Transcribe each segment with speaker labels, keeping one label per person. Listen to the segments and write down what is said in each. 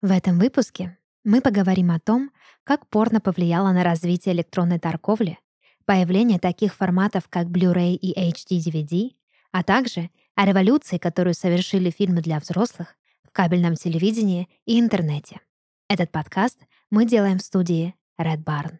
Speaker 1: В этом выпуске мы поговорим о том, как порно повлияло на развитие электронной торговли, появление таких форматов, как Blu-ray и HD-DVD, а также о революции, которую совершили фильмы для взрослых в кабельном телевидении и интернете. Этот подкаст мы делаем в студии Red Barn.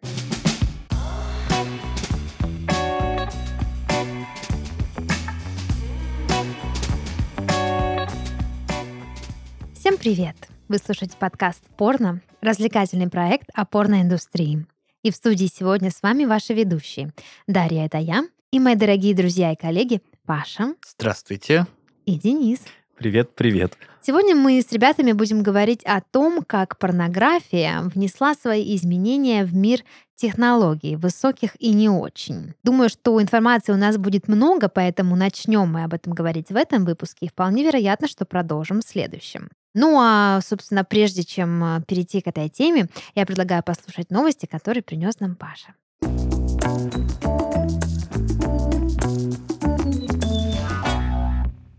Speaker 1: Всем привет! Вы слушаете подкаст «Порно» — развлекательный проект о порноиндустрии. И в студии сегодня с вами ваши ведущие. Дарья — это я, и мои дорогие друзья и коллеги Паша.
Speaker 2: Здравствуйте.
Speaker 1: И Денис.
Speaker 3: Привет, привет.
Speaker 1: Сегодня мы с ребятами будем говорить о том, как порнография внесла свои изменения в мир технологий, высоких и не очень. Думаю, что информации у нас будет много, поэтому начнем мы об этом говорить в этом выпуске и вполне вероятно, что продолжим в следующем. Ну а, собственно, прежде чем а, перейти к этой теме, я предлагаю послушать новости, которые принес нам Паша.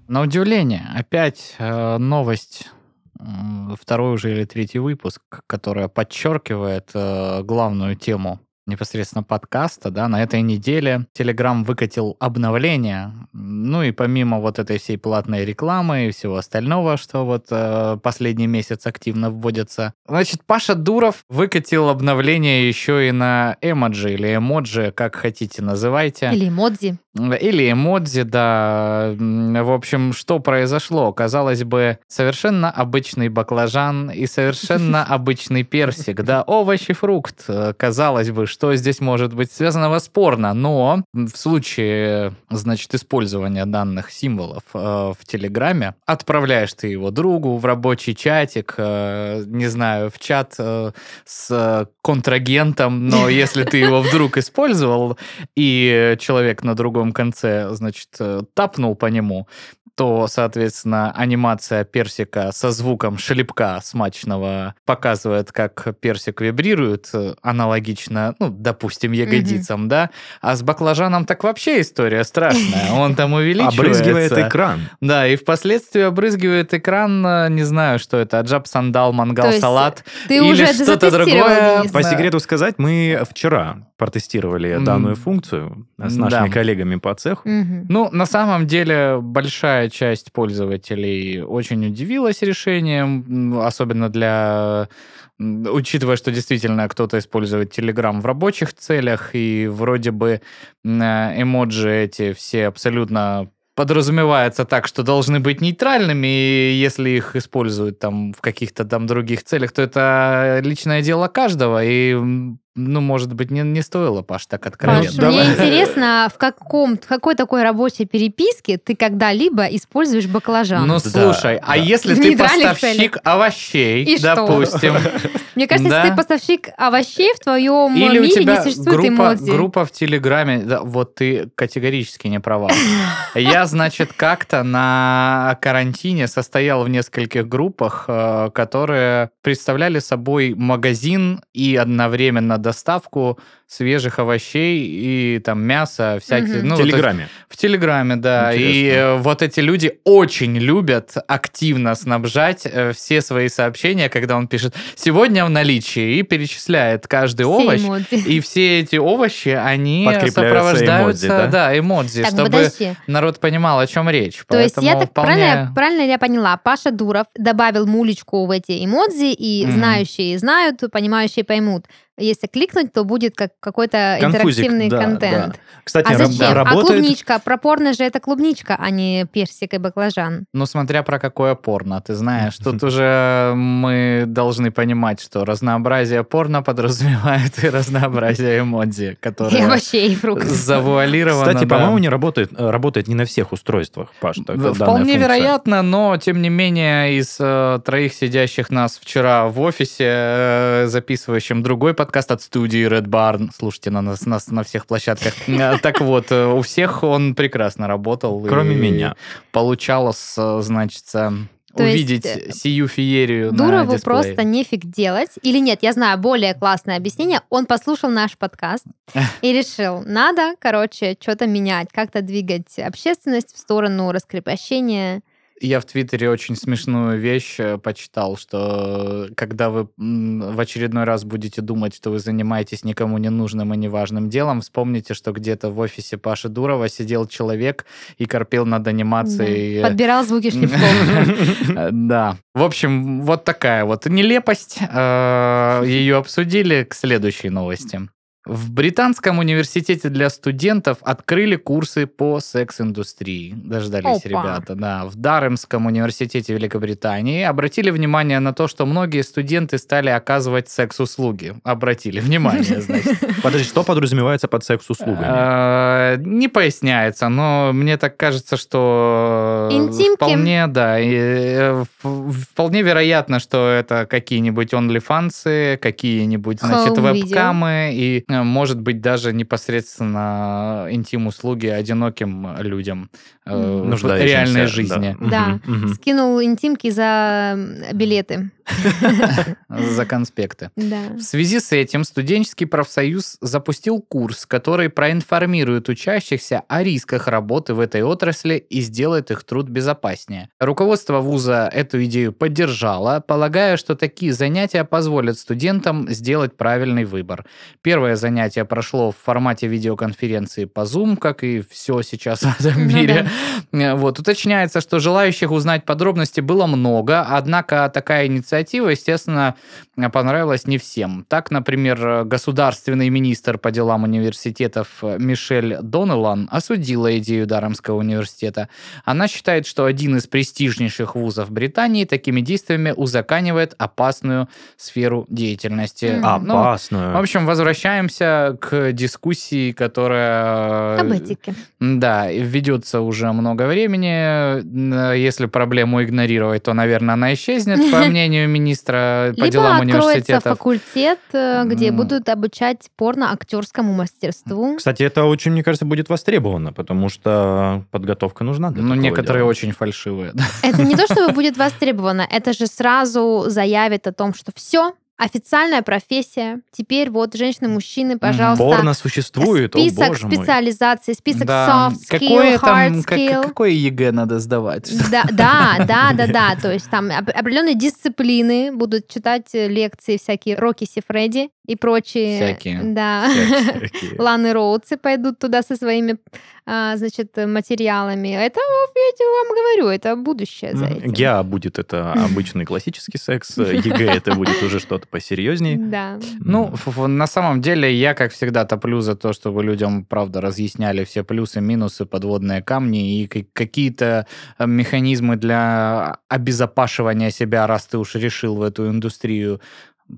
Speaker 2: На удивление, опять э, новость, второй уже или третий выпуск, которая подчеркивает э, главную тему непосредственно подкаста, да, на этой неделе Telegram выкатил обновление, ну и помимо вот этой всей платной рекламы и всего остального, что вот э, последний месяц активно вводится, значит, Паша Дуров выкатил обновление еще и на эмоджи или эмоджи, как хотите называйте.
Speaker 1: Или эмодзи.
Speaker 2: Или эмодзи, да. В общем, что произошло? Казалось бы, совершенно обычный баклажан и совершенно обычный персик, да, овощ и фрукт. Казалось бы, что здесь может быть связано спорно, но в случае, значит, использования данных символов э, в Телеграме, отправляешь ты его другу в рабочий чатик, э, не знаю, в чат э, с контрагентом, но если ты его вдруг использовал, и человек на другом конце, значит, тапнул по нему, то, соответственно, анимация персика со звуком шлепка смачного показывает, как персик вибрирует, э, аналогично, ну, допустим, ягодицам, mm-hmm. да, а с баклажаном так вообще история страшная, он там увеличивается.
Speaker 3: Обрызгивает экран.
Speaker 2: Да, и впоследствии обрызгивает экран, э, не знаю, что это, аджаб сандал, мангал салат или что-то другое.
Speaker 3: По секрету сказать, мы вчера протестировали данную функцию с нашими коллегами по цеху.
Speaker 2: Ну, на самом деле, большая часть пользователей очень удивилась решением, особенно для учитывая, что действительно кто-то использует Telegram в рабочих целях, и вроде бы эмоджи эти все абсолютно подразумевается так, что должны быть нейтральными, и если их используют там в каких-то там других целях, то это личное дело каждого, и ну, может быть, не, не стоило, Паш, так откровенно.
Speaker 1: Паш, мне интересно, в, каком, в какой такой рабочей переписке ты когда-либо используешь баклажан?
Speaker 2: Ну, слушай, да, а да. если ты поставщик целях. овощей, И допустим...
Speaker 1: Мне кажется, если ты поставщик овощей, в твоем мире не существует эмодзи.
Speaker 2: группа в Телеграме, вот ты категорически не права. Я, значит, как-то на карантине состоял в нескольких группах, э, которые представляли собой магазин и одновременно доставку свежих овощей и там мяса всякие.
Speaker 3: Угу. Ну, в Телеграме.
Speaker 2: Есть, в Телеграме, да. Интересно. И э, вот эти люди очень любят активно снабжать э, все свои сообщения, когда он пишет «сегодня в наличии» и перечисляет каждый все овощ. Эмодзи. И все эти овощи, они сопровождаются... Эмодзи, да? да, эмодзи, так, чтобы подожди. народ понимал, о чем речь.
Speaker 1: То Поэтому есть я так вполне... правильно, правильно я поняла? Паша Дуров добавил мулечку в эти эмодзи, и mm знающие знают, понимающие поймут если кликнуть, то будет как какой-то интерактивный да, контент. Да.
Speaker 3: Кстати,
Speaker 1: а зачем? Да, работает... А клубничка, про порно же это клубничка, а не персик и баклажан.
Speaker 2: Ну, смотря про какое порно, ты знаешь, тут уже мы должны понимать, что разнообразие порно подразумевает и разнообразие эмодзи, которые...
Speaker 1: И овощей, и фруктов.
Speaker 2: Завуалировано.
Speaker 3: Кстати, по-моему, не работает, работает не на всех устройствах, Паш.
Speaker 2: Вполне вероятно, но, тем не менее, из э, троих сидящих нас вчера в офисе, э, записывающим другой подкаст от студии Red Barn, слушайте на нас, нас на всех площадках. Э, так вот, э, у всех он прекрасно работал.
Speaker 3: Кроме меня.
Speaker 2: Получалось, значит, то увидеть есть, э, сию феерию
Speaker 1: Дурову
Speaker 2: на
Speaker 1: просто нефиг делать. Или нет, я знаю более классное объяснение. Он послушал наш подкаст и решил, надо, короче, что-то менять, как-то двигать общественность в сторону раскрепощения
Speaker 2: Я в Твиттере очень смешную вещь э, почитал, что когда вы в очередной раз будете думать, что вы занимаетесь никому не нужным и неважным делом, вспомните, что где-то в офисе Паши Дурова сидел человек и корпел над анимацией.
Speaker 1: Да. Подбирал звуки шлифов.
Speaker 2: Да. В общем, вот такая вот нелепость. Э, Ее обсудили к следующей новости. В Британском университете для студентов открыли курсы по секс-индустрии. Дождались
Speaker 1: Опа.
Speaker 2: ребята, да. В Даремском университете Великобритании обратили внимание на то, что многие студенты стали оказывать секс-услуги. Обратили внимание, значит.
Speaker 3: Подожди, что подразумевается под секс-услугами?
Speaker 2: Э, Не поясняется, но мне так кажется, что
Speaker 1: Интимки.
Speaker 2: вполне, да, э, вполне вероятно, что это какие-нибудь OnlyFans, какие-нибудь, значит, вебкамы и, э, может быть, даже непосредственно интим-услуги одиноким людям э, в реальной жизни
Speaker 1: Да. Скинул интимки за м, билеты.
Speaker 2: за конспекты.
Speaker 1: Да.
Speaker 2: В связи с этим студенческий профсоюз запустил курс, который проинформирует учащихся о рисках работы в этой отрасли и сделает их труд безопаснее. Руководство вуза эту идею поддержало, полагая, что такие занятия позволят студентам сделать правильный выбор. Первое занятие прошло в формате видеоконференции по Zoom, как и все сейчас в этом
Speaker 1: Ну
Speaker 2: мире. Э, Вот. Уточняется, что желающих узнать подробности было много, однако такая инициатива, естественно, понравилась не всем. Так, например, государственный министр по делам университетов Мишель Донелан осудила идею Дарамского университета. Она считает, что один из престижнейших вузов Британии такими действиями узаканивает опасную сферу деятельности. Ну,
Speaker 3: Опасную.
Speaker 2: в общем, возвращаемся к дискуссии, которая...
Speaker 1: Об этике.
Speaker 2: Да, ведется уже много времени. Если проблему игнорировать, то, наверное, она исчезнет, по мнению министра по
Speaker 1: Либо
Speaker 2: делам
Speaker 1: откроется
Speaker 2: университетов.
Speaker 1: факультет, э, где будут обучать порно-актерскому мастерству.
Speaker 3: Кстати, это очень, мне кажется, будет востребовано, потому что подготовка нужна для
Speaker 2: Ну, некоторые
Speaker 3: дела.
Speaker 2: очень фальшивые.
Speaker 1: Это не то, чтобы будет востребовано, это же сразу заявит о том, что все, официальная профессия. Теперь вот женщины-мужчины, пожалуйста.
Speaker 3: Порно существует,
Speaker 1: Список
Speaker 3: о боже мой.
Speaker 1: специализаций, список
Speaker 2: Да.
Speaker 1: soft skill,
Speaker 2: Какое
Speaker 1: hard
Speaker 2: там, как-
Speaker 1: skill.
Speaker 2: какое ЕГЭ надо сдавать?
Speaker 1: Да, да, да, да, да. То есть там оп- определенные дисциплины будут читать э, лекции всякие Рокки Сифреди и прочие.
Speaker 2: Всякие.
Speaker 1: Да.
Speaker 3: Всякие.
Speaker 1: Ланы Роудсы пойдут туда со своими, а, значит, материалами. Это, я тебе вам говорю, это будущее за этим.
Speaker 3: ГИА будет это обычный классический секс, ЕГЭ это будет уже что-то посерьезнее.
Speaker 1: Да.
Speaker 2: Ну, на самом деле, я, как всегда, топлю за то, чтобы людям, правда, разъясняли все плюсы, минусы, подводные камни и ка- какие-то э, механизмы для обезопашивания себя, раз ты уж решил в эту индустрию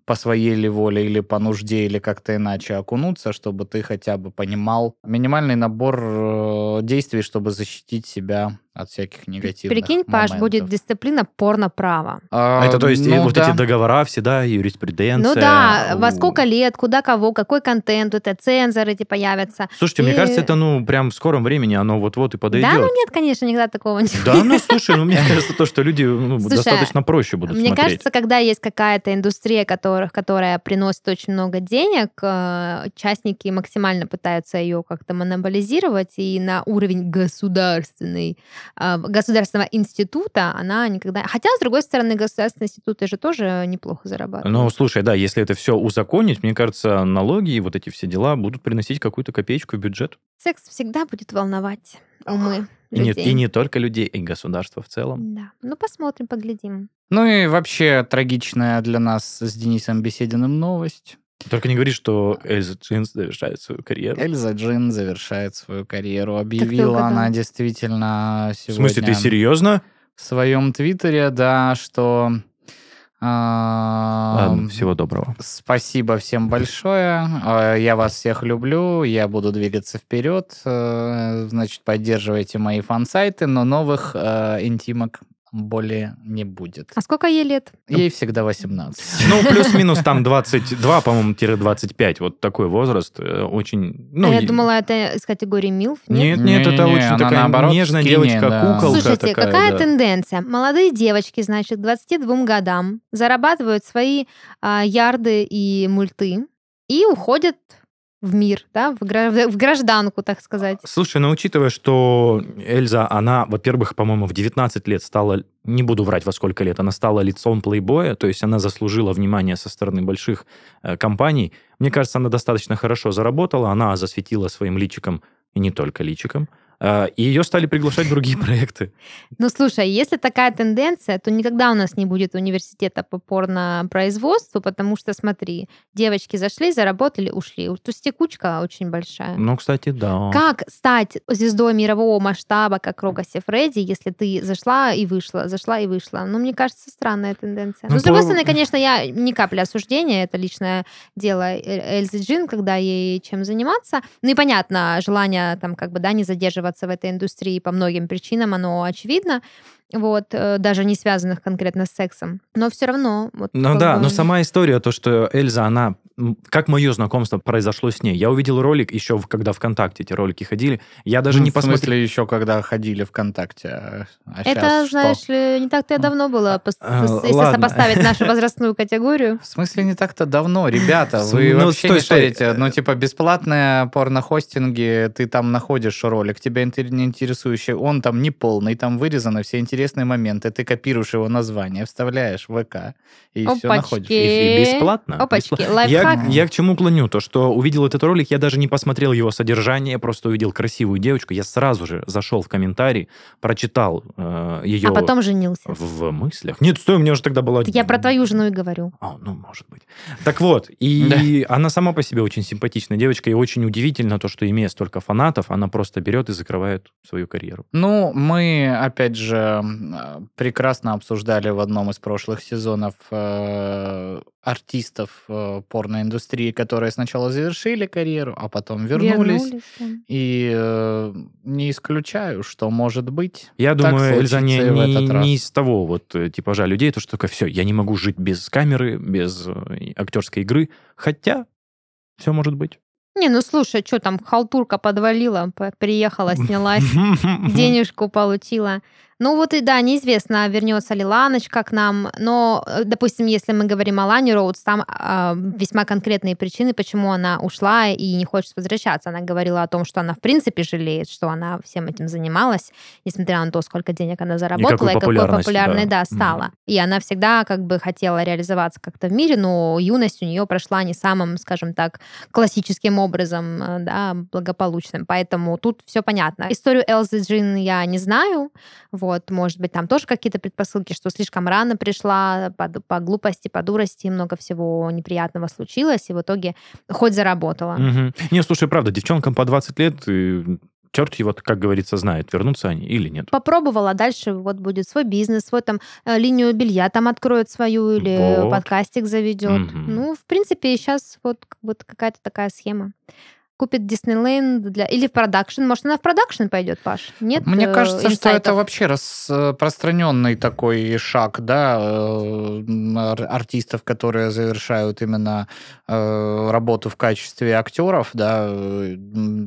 Speaker 2: по своей ли воле или по нужде, или как-то иначе окунуться, чтобы ты хотя бы понимал минимальный набор э, действий, чтобы защитить себя от всяких негативных
Speaker 1: Прикинь, Паш,
Speaker 2: моментов.
Speaker 1: будет дисциплина порно-право.
Speaker 2: А,
Speaker 3: А это то есть
Speaker 2: ну
Speaker 3: вот
Speaker 2: да.
Speaker 3: эти договора всегда, юриспруденция.
Speaker 1: Ну да, во сколько лет, куда кого, какой контент, это цензоры эти появятся.
Speaker 3: Слушайте, мне
Speaker 1: И-
Speaker 3: кажется, это ну прям в скором времени оно вот-вот и подойдет.
Speaker 1: Да, ну нет, конечно, никогда такого не
Speaker 3: Да, ну слушай, ну мне кажется, то, что люди ну,
Speaker 1: Слушай,
Speaker 3: достаточно проще будут
Speaker 1: Мне
Speaker 3: смотреть.
Speaker 1: кажется, когда есть какая-то индустрия, которых, которая приносит очень много денег, э, частники максимально пытаются ее как-то монополизировать, и на уровень государственный, э, государственного института она никогда... Хотя, с другой стороны, государственные институты же тоже неплохо зарабатывают.
Speaker 3: Ну, слушай, да, если это все узаконить, мне кажется, налоги и вот эти все дела будут приносить какую-то копеечку в бюджет.
Speaker 1: Секс всегда будет волновать умы
Speaker 3: И не, и не только людей, и государство в целом.
Speaker 1: Да. Ну, посмотрим, поглядим.
Speaker 2: Ну и вообще трагичная для нас с Денисом Бесединым новость.
Speaker 3: Только не говори, что Эльза Джинс завершает свою карьеру.
Speaker 2: Эльза Джин завершает свою карьеру. Объявила
Speaker 1: угадал.
Speaker 2: она действительно
Speaker 3: В
Speaker 2: сегодня
Speaker 3: смысле, ты серьезно?
Speaker 2: в своем твиттере, да, что... а,
Speaker 3: Ладно, всего доброго.
Speaker 2: Спасибо всем большое. Э, Я вас всех люблю. Я буду двигаться вперед. Э, Значит, поддерживайте мои фан-сайты, но новых э, интимок более не будет.
Speaker 1: А сколько ей лет?
Speaker 2: Ей всегда 18.
Speaker 3: Ну, плюс-минус там 22, по-моему, тире 25. Вот такой возраст. э, Очень... Ну,
Speaker 1: а я думала, это из категории МИЛФ.
Speaker 3: Нет, нет, это
Speaker 2: Не-не-не,
Speaker 3: очень такая
Speaker 2: наоборот
Speaker 3: нежная
Speaker 2: скини,
Speaker 3: девочка,
Speaker 2: да.
Speaker 3: куколка
Speaker 1: Слушайте,
Speaker 3: такая,
Speaker 1: какая
Speaker 3: да.
Speaker 1: тенденция? Молодые девочки, значит, к 22 годам зарабатывают свои а, ярды и мульты и уходят в мир, да, в, в гражданку, так сказать.
Speaker 3: Слушай, ну учитывая, что Эльза, она, во-первых, по-моему, в 19 лет стала, не буду врать во сколько лет, она стала лицом плейбоя, то есть она заслужила внимание со стороны больших э, компаний. Мне кажется, она достаточно хорошо заработала, она засветила своим личиком, и не только личиком, а, и ее стали приглашать в другие проекты.
Speaker 1: Ну, слушай, если такая тенденция, то никогда у нас не будет университета по порно-производству, потому что, смотри, девочки зашли, заработали, ушли. То есть текучка очень большая.
Speaker 3: Ну, кстати, да.
Speaker 1: Как стать звездой мирового масштаба, как Рога Фредди, если ты зашла и вышла, зашла и вышла? Ну, мне кажется, странная тенденция. Ну, Но, с другой стороны, конечно, я ни капли осуждения, это личное дело Эльзы Джин, когда ей чем заниматься. Ну и понятно, желание там как бы, да, не задерживаться оставаться в этой индустрии по многим причинам, оно очевидно вот, э, даже не связанных конкретно с сексом. Но все равно... Вот,
Speaker 3: ну да, бы... но сама история, то, что Эльза, она... Как мое знакомство произошло с ней? Я увидел ролик еще, когда ВКонтакте эти ролики ходили. Я даже
Speaker 2: ну,
Speaker 3: не посмотрел...
Speaker 2: В смысле еще, когда ходили ВКонтакте? А,
Speaker 1: а Это, знаешь ли, не так-то давно было, а, если ладно. сопоставить нашу возрастную категорию.
Speaker 2: В смысле не так-то давно? Ребята, вы ну, вообще стой, не шарите. Ну, типа, бесплатные порнохостинги, ты там находишь ролик, тебя не интересующий, он там не полный, там вырезаны все интересные интересные моменты, ты копируешь его название, вставляешь в ВК, и Опачки. все находишь.
Speaker 3: И, и бесплатно.
Speaker 1: Опачки,
Speaker 3: бесплатно. Я, я к чему клоню? То, что увидел этот ролик, я даже не посмотрел его содержание, просто увидел красивую девочку, я сразу же зашел в комментарий, прочитал э, ее...
Speaker 1: А потом женился.
Speaker 3: В, в мыслях. Нет, стой, у меня уже тогда была...
Speaker 1: Я про твою жену и говорю.
Speaker 3: А, ну, может быть. Так вот, и да. она сама по себе очень симпатичная девочка, и очень удивительно то, что имея столько фанатов, она просто берет и закрывает свою карьеру.
Speaker 2: Ну, мы, опять же, Э, прекрасно обсуждали в одном из прошлых сезонов э, артистов э, порноиндустрии, которые сначала завершили карьеру, а потом вернулись. вернулись да. И э, не исключаю, что может быть.
Speaker 3: Я думаю, Эльза не, не, не из того вот э, типажа людей, то что такое, все, я не могу жить без камеры, без э, актерской игры. Хотя все может быть.
Speaker 1: Не, ну слушай, что там, халтурка подвалила, приехала, снялась, денежку получила. Ну вот и да, неизвестно, вернется ли Ланочка к нам, но, э, допустим, если мы говорим о Лане Роудс, там э, весьма конкретные причины, почему она ушла и не хочет возвращаться. Она говорила о том, что она в принципе жалеет, что она всем этим занималась, несмотря на то, сколько денег она заработала и, и какой популярной да. да, стала. Mm-hmm. И она всегда как бы хотела реализоваться как-то в мире, но юность у нее прошла не самым, скажем так, классическим образом, э, да, благополучным. Поэтому тут все понятно. Историю Элзы Джин я не знаю, вот, вот, может быть, там тоже какие-то предпосылки, что слишком рано пришла, по, по глупости, по дурости, много всего неприятного случилось, и в итоге хоть заработала.
Speaker 3: Угу. Не, слушай, правда, девчонкам по 20 лет черт его, как говорится, знает, вернутся они или нет.
Speaker 1: Попробовала, дальше вот будет свой бизнес, свой там э, линию белья там откроет свою или вот. подкастик заведет. Угу. Ну, в принципе, сейчас вот, вот какая-то такая схема купит Диснейленд для... Или в продакшн. Может, она в продакшн пойдет, Паш? Нет
Speaker 2: Мне э, кажется, инсайтов? что это вообще распространенный такой шаг, да, э, артистов, которые завершают именно э, работу в качестве актеров, да,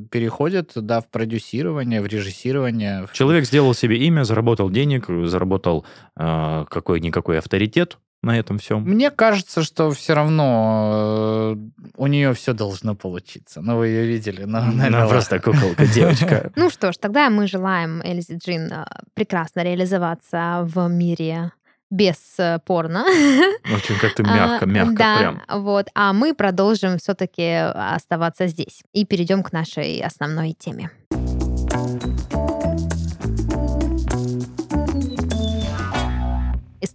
Speaker 2: переходят, да, в продюсирование, в режиссирование.
Speaker 3: Человек сделал себе имя, заработал денег, заработал какой-никакой авторитет, на этом всем?
Speaker 2: Мне кажется, что все равно э, у нее все должно получиться. Ну, вы ее видели. Но,
Speaker 3: Она просто куколка, девочка.
Speaker 1: Ну что ж, тогда мы желаем Эльзе Джин э, прекрасно реализоваться в мире без э, порно.
Speaker 3: Очень как-то мягко, мягко
Speaker 1: да,
Speaker 3: прям.
Speaker 1: Вот, а мы продолжим все-таки оставаться здесь и перейдем к нашей основной теме.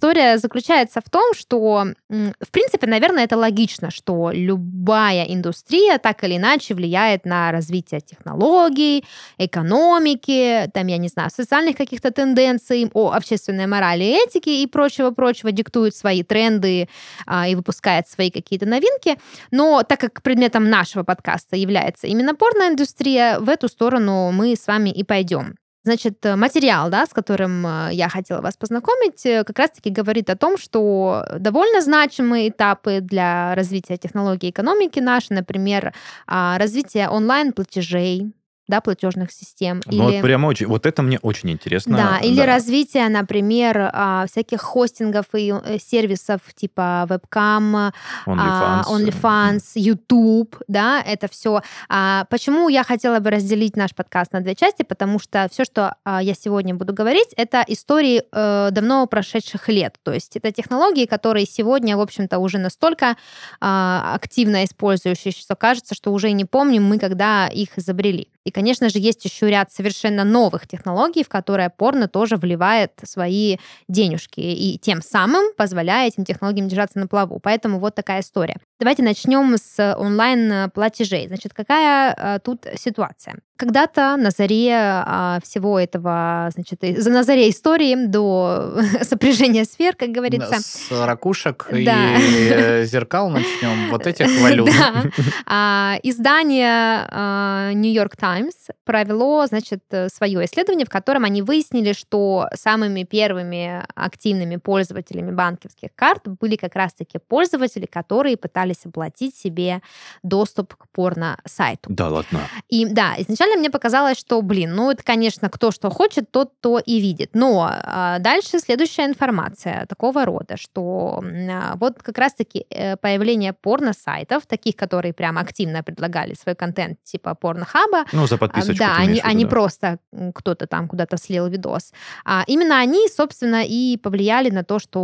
Speaker 1: История заключается в том, что, в принципе, наверное, это логично, что любая индустрия так или иначе влияет на развитие технологий, экономики, там, я не знаю, социальных каких-то тенденций, о общественной морали и этике и прочего-прочего, диктует свои тренды а, и выпускает свои какие-то новинки. Но так как предметом нашего подкаста является именно порноиндустрия, в эту сторону мы с вами и пойдем. Значит, э, материал, да, с которым э, я хотела вас познакомить, э, как раз-таки говорит о том, что довольно значимые этапы для развития технологий экономики нашей, например, а, развитие онлайн-платежей, да, платежных систем.
Speaker 3: Ну, вот прямо очень, вот это мне очень интересно.
Speaker 1: Да, или развитие, например, а, всяких хостингов и э, сервисов типа вебкам,
Speaker 3: OnlyFans,
Speaker 1: OnlyFans YouTube, да, это все. А, почему я хотела бы разделить наш подкаст на две части? Потому что все, что а, я сегодня буду говорить, это истории э, давно прошедших лет. То есть это технологии, которые сегодня, в общем-то, уже настолько активно использующиеся, что кажется, что уже не помним мы, когда их изобрели. И, конечно же, есть еще ряд совершенно новых технологий, в которые порно тоже вливает свои денежки и тем самым позволяя этим технологиям держаться на плаву. Поэтому вот такая история. Давайте начнем с онлайн-платежей. Значит, какая а, тут ситуация? Когда-то на заре а, всего этого, значит, на заре истории до сопряжения сфер, как говорится.
Speaker 2: С ракушек да. и э, зеркал начнем, вот этих валют. Да.
Speaker 1: А, издание New York Times провело, значит, свое исследование, в котором они выяснили, что самыми первыми активными пользователями банковских карт были как раз-таки пользователи, которые пытались пытались оплатить себе доступ к порно-сайту.
Speaker 3: Да, ладно.
Speaker 1: И да, изначально мне показалось, что, блин, ну это, конечно, кто что хочет, тот то и видит. Но а, дальше следующая информация такого рода, что а, вот как раз-таки э, появление порно-сайтов, таких, которые прям активно предлагали свой контент, типа порнохаба.
Speaker 3: Ну, за подписочку.
Speaker 1: Да, они, они да. просто кто-то там куда-то слил видос. А именно они, собственно, и повлияли на то, что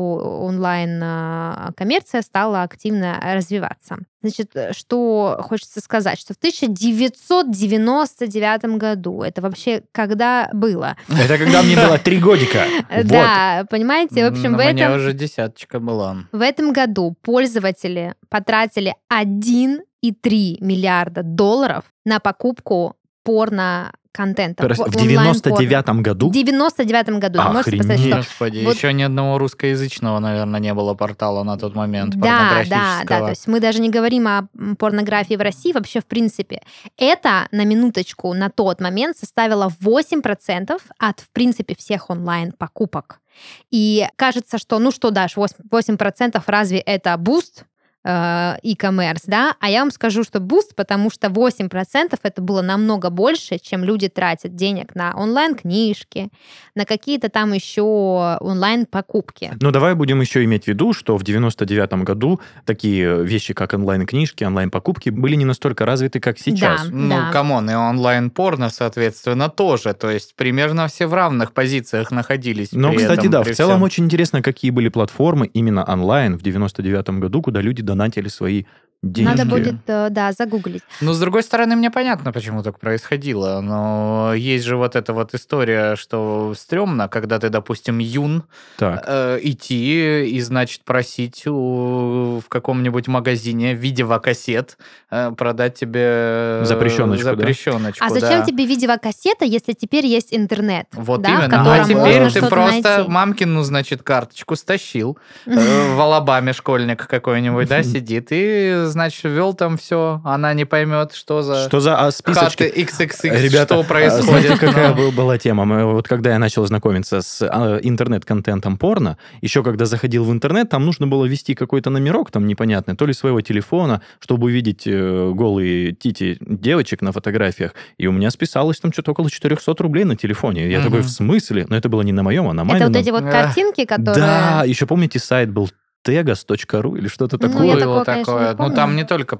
Speaker 1: онлайн-коммерция а, стала активно развиваться развиваться. Значит, э, что хочется сказать, что в 1999 году, это вообще когда было?
Speaker 3: Это когда мне было три годика.
Speaker 1: Да, понимаете, в общем, в этом...
Speaker 2: Мне уже десяточка была.
Speaker 1: В этом году пользователи потратили 1,3 миллиарда долларов на покупку порно контента.
Speaker 3: В 99-м году?
Speaker 1: В 99-м году.
Speaker 3: Охренеть.
Speaker 2: Господи, вот... еще ни одного русскоязычного, наверное, не было портала на тот момент
Speaker 1: Да, да, да. То есть мы даже не говорим о порнографии в России вообще в принципе. Это, на минуточку, на тот момент составило 8% от, в принципе, всех онлайн-покупок. И кажется, что, ну что, Даш, 8%, 8% разве это буст? Э, e-commerce, да, а я вам скажу, что буст, потому что 8% это было намного больше, чем люди тратят денег на онлайн-книжки, на какие-то там еще онлайн-покупки.
Speaker 3: Ну, давай будем еще иметь в виду, что в 99 году такие вещи, как онлайн-книжки, онлайн-покупки были не настолько развиты, как сейчас.
Speaker 1: Да,
Speaker 2: ну,
Speaker 1: да.
Speaker 2: come on, и онлайн-порно, соответственно, тоже. То есть примерно все в равных позициях находились.
Speaker 3: Но, кстати,
Speaker 2: этом,
Speaker 3: да, в целом всем. очень интересно, какие были платформы именно онлайн в 99 году, куда люди донатили свои денежки.
Speaker 1: Надо будет, э, да, загуглить.
Speaker 2: Ну, с другой стороны, мне понятно, почему так происходило. Но есть же вот эта вот история, что стрёмно, когда ты, допустим, юн,
Speaker 3: так.
Speaker 2: Э, идти и, значит, просить у, в каком-нибудь магазине видеокассет э, продать тебе
Speaker 3: запрещеночку.
Speaker 2: запрещеночку
Speaker 1: да? А зачем
Speaker 2: да.
Speaker 1: тебе видеокассета, если теперь есть интернет?
Speaker 2: Вот
Speaker 1: да,
Speaker 2: именно. А теперь ты просто
Speaker 1: найти.
Speaker 2: мамкину, значит, карточку стащил. Э, в Алабаме школьник какой-нибудь, да, сидит и значит, ввел там все, она не поймет, что за...
Speaker 3: Что за а, списочки?
Speaker 2: XXX,
Speaker 3: Ребята,
Speaker 2: что происходит.
Speaker 3: Знаете, какая была тема? Мы, вот когда я начал знакомиться с а, интернет-контентом порно, еще когда заходил в интернет, там нужно было ввести какой-то номерок там непонятный, то ли своего телефона, чтобы увидеть э, голые тити девочек на фотографиях. И у меня списалось там что-то около 400 рублей на телефоне. Я угу. такой, в смысле? Но это было не на моем, а на мамином.
Speaker 1: Это вот эти вот картинки, которые...
Speaker 3: Да, еще помните, сайт был tegas.ru или что-то
Speaker 1: ну,
Speaker 3: такое.
Speaker 2: Было такое. такое. Ну, там не только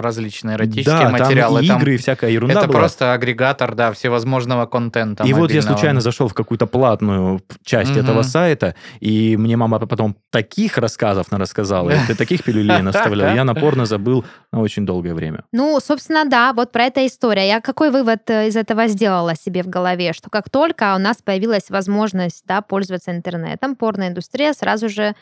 Speaker 2: различные эротические да, материалы.
Speaker 3: Там игры, там всякая ерунда
Speaker 2: Это
Speaker 3: была.
Speaker 2: просто агрегатор, да, всевозможного контента.
Speaker 3: И
Speaker 2: мобильного.
Speaker 3: вот я случайно зашел в какую-то платную часть угу. этого сайта, и мне мама потом таких рассказов рассказала, и таких пилюлей наставлял. Я напорно забыл на очень долгое время.
Speaker 1: Ну, собственно, да, вот про это история. Я какой вывод э, из этого сделала себе в голове? Что как только у нас появилась возможность да, пользоваться интернетом, порноиндустрия сразу же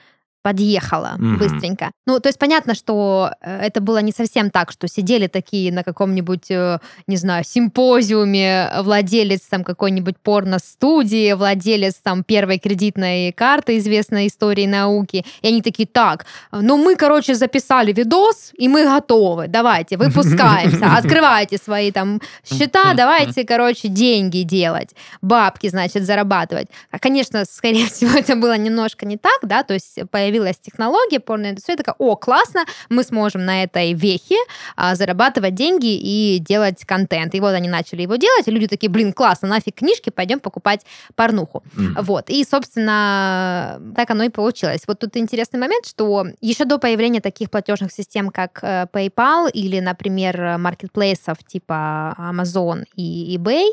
Speaker 1: подъехала mm-hmm. быстренько. Ну, то есть понятно, что э, это было не совсем так, что сидели такие на каком-нибудь, э, не знаю, симпозиуме, владелец там какой-нибудь порно-студии, владелец там первой кредитной карты известной истории науки, и они такие, так, ну мы, короче, записали видос, и мы готовы, давайте, выпускаемся, открывайте свои там счета, давайте, короче, деньги делать, бабки, значит, зарабатывать. А, конечно, скорее всего, это было немножко не так, да, то есть появилось появилась технология порной индустрии, такая, о, классно, мы сможем на этой вехе а, зарабатывать деньги и делать контент. И вот они начали его делать, и люди такие, блин, классно, нафиг книжки, пойдем покупать порнуху.
Speaker 3: Мгм.
Speaker 1: Вот. И, собственно, так оно и получилось. Вот тут интересный момент, что еще до появления таких платежных систем, как э, PayPal или, например, маркетплейсов типа Amazon и eBay,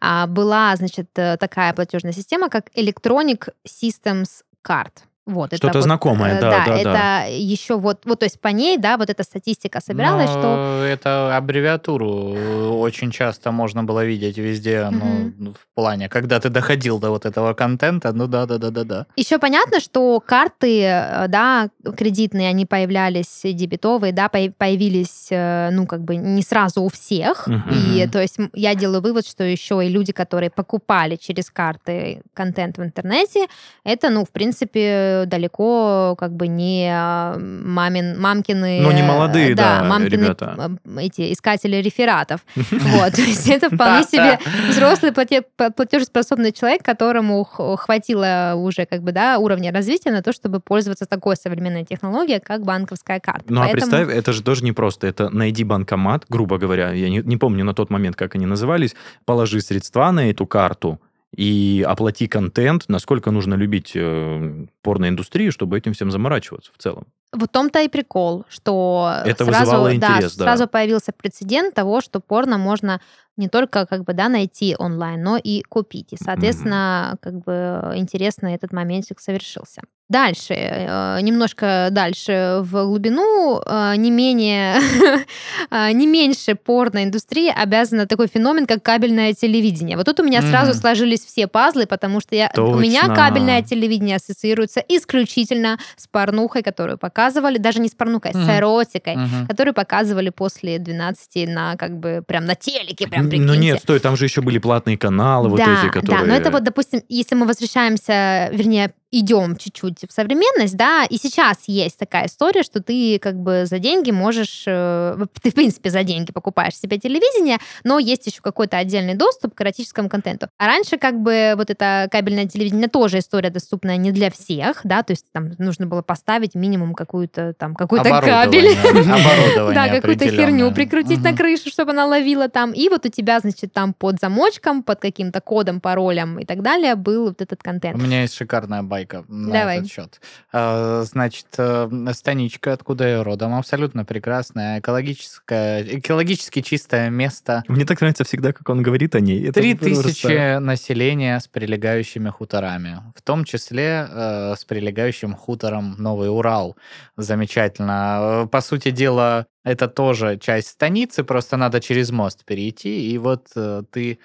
Speaker 1: а, была, значит, э, такая платежная система, как Electronic Systems Card. Вот,
Speaker 3: Что-то
Speaker 1: вот,
Speaker 3: знакомое,
Speaker 1: э,
Speaker 3: да, да,
Speaker 1: это
Speaker 3: да.
Speaker 1: еще вот, вот, то есть по ней, да, вот эта статистика собиралась,
Speaker 2: Но
Speaker 1: что
Speaker 2: это аббревиатуру э, очень часто можно было видеть везде,
Speaker 1: Мгм.
Speaker 2: ну, в плане, когда ты доходил до вот этого контента, ну да-да-да-да-да.
Speaker 1: Еще понятно, что карты, э, да, кредитные, они появлялись дебетовые, да, появ- появились, ну, как бы не сразу у всех.
Speaker 3: Мгм.
Speaker 1: И, то есть, я делаю вывод, что еще и люди, которые покупали через карты контент в интернете, это, ну, в принципе, далеко как бы не а, мамин, мамкины...
Speaker 3: Ну, не молодые,
Speaker 1: э,
Speaker 3: да,
Speaker 1: мамкины
Speaker 3: ребята.
Speaker 1: э, эти искатели рефератов. Вот, то есть это вполне себе взрослый платежеспособный человек, которому хватило уже как бы, да, уровня развития на то, чтобы пользоваться такой современной технологией, как банковская карта.
Speaker 3: Ну, а представь, это же тоже не просто. Это найди банкомат, грубо говоря, я не, не помню на тот момент, как они назывались, положи средства на эту карту и оплати контент, насколько нужно любить э, порноиндустрию, чтобы этим всем заморачиваться в целом.
Speaker 1: Вот в том-то и прикол, что
Speaker 3: Это
Speaker 1: сразу,
Speaker 3: вызывало
Speaker 1: да,
Speaker 3: интерес, да.
Speaker 1: сразу появился прецедент того, что порно можно не только как бы да найти онлайн, но и купить. И, соответственно, как бы интересно этот моментик совершился. Дальше, э, немножко дальше в глубину, э, не менее, э, не меньше порноиндустрии обязана такой феномен, как кабельное телевидение. Вот тут у меня сразу сложились все пазлы, потому что я, у меня кабельное телевидение ассоциируется исключительно с порнухой, которую показывали, даже не с порнухой, с
Speaker 2: Мгм.
Speaker 1: эротикой, которую показывали после 12 на как бы прям на телеке, прям
Speaker 3: Ну
Speaker 1: прикиньте.
Speaker 3: нет, стой, там же еще были платные каналы, вот
Speaker 1: да,
Speaker 3: эти, которые...
Speaker 1: да, но это вот, допустим, если мы возвращаемся, вернее, идем чуть-чуть в современность, да, и сейчас есть такая история, что ты как бы за деньги можешь, э, ты в принципе за деньги покупаешь себе телевидение, но есть еще какой-то отдельный доступ к эротическому контенту. А раньше как бы вот это кабельное телевидение тоже история доступная не для всех, да, то есть там нужно было поставить минимум какую-то там какой-то кабель. Да, какую-то херню прикрутить на крышу, чтобы она ловила там. И вот у тебя, значит, там под замочком, под каким-то кодом, паролем и так далее был вот этот
Speaker 2: У
Speaker 1: контент.
Speaker 2: меня есть шикарная байка на
Speaker 1: Давай.
Speaker 2: этот счет. А, Значит, э, станичка, откуда я родом, абсолютно прекрасная, экологическая, экологически чистое место.
Speaker 3: Мне так нравится всегда, как он говорит о ней.
Speaker 2: Три тысячи населения с прилегающими хуторами, в том числе э, с прилегающим хутором Новый Урал. Замечательно. Э, По сути дела, это тоже часть станицы, просто надо через мост перейти, и вот э, ты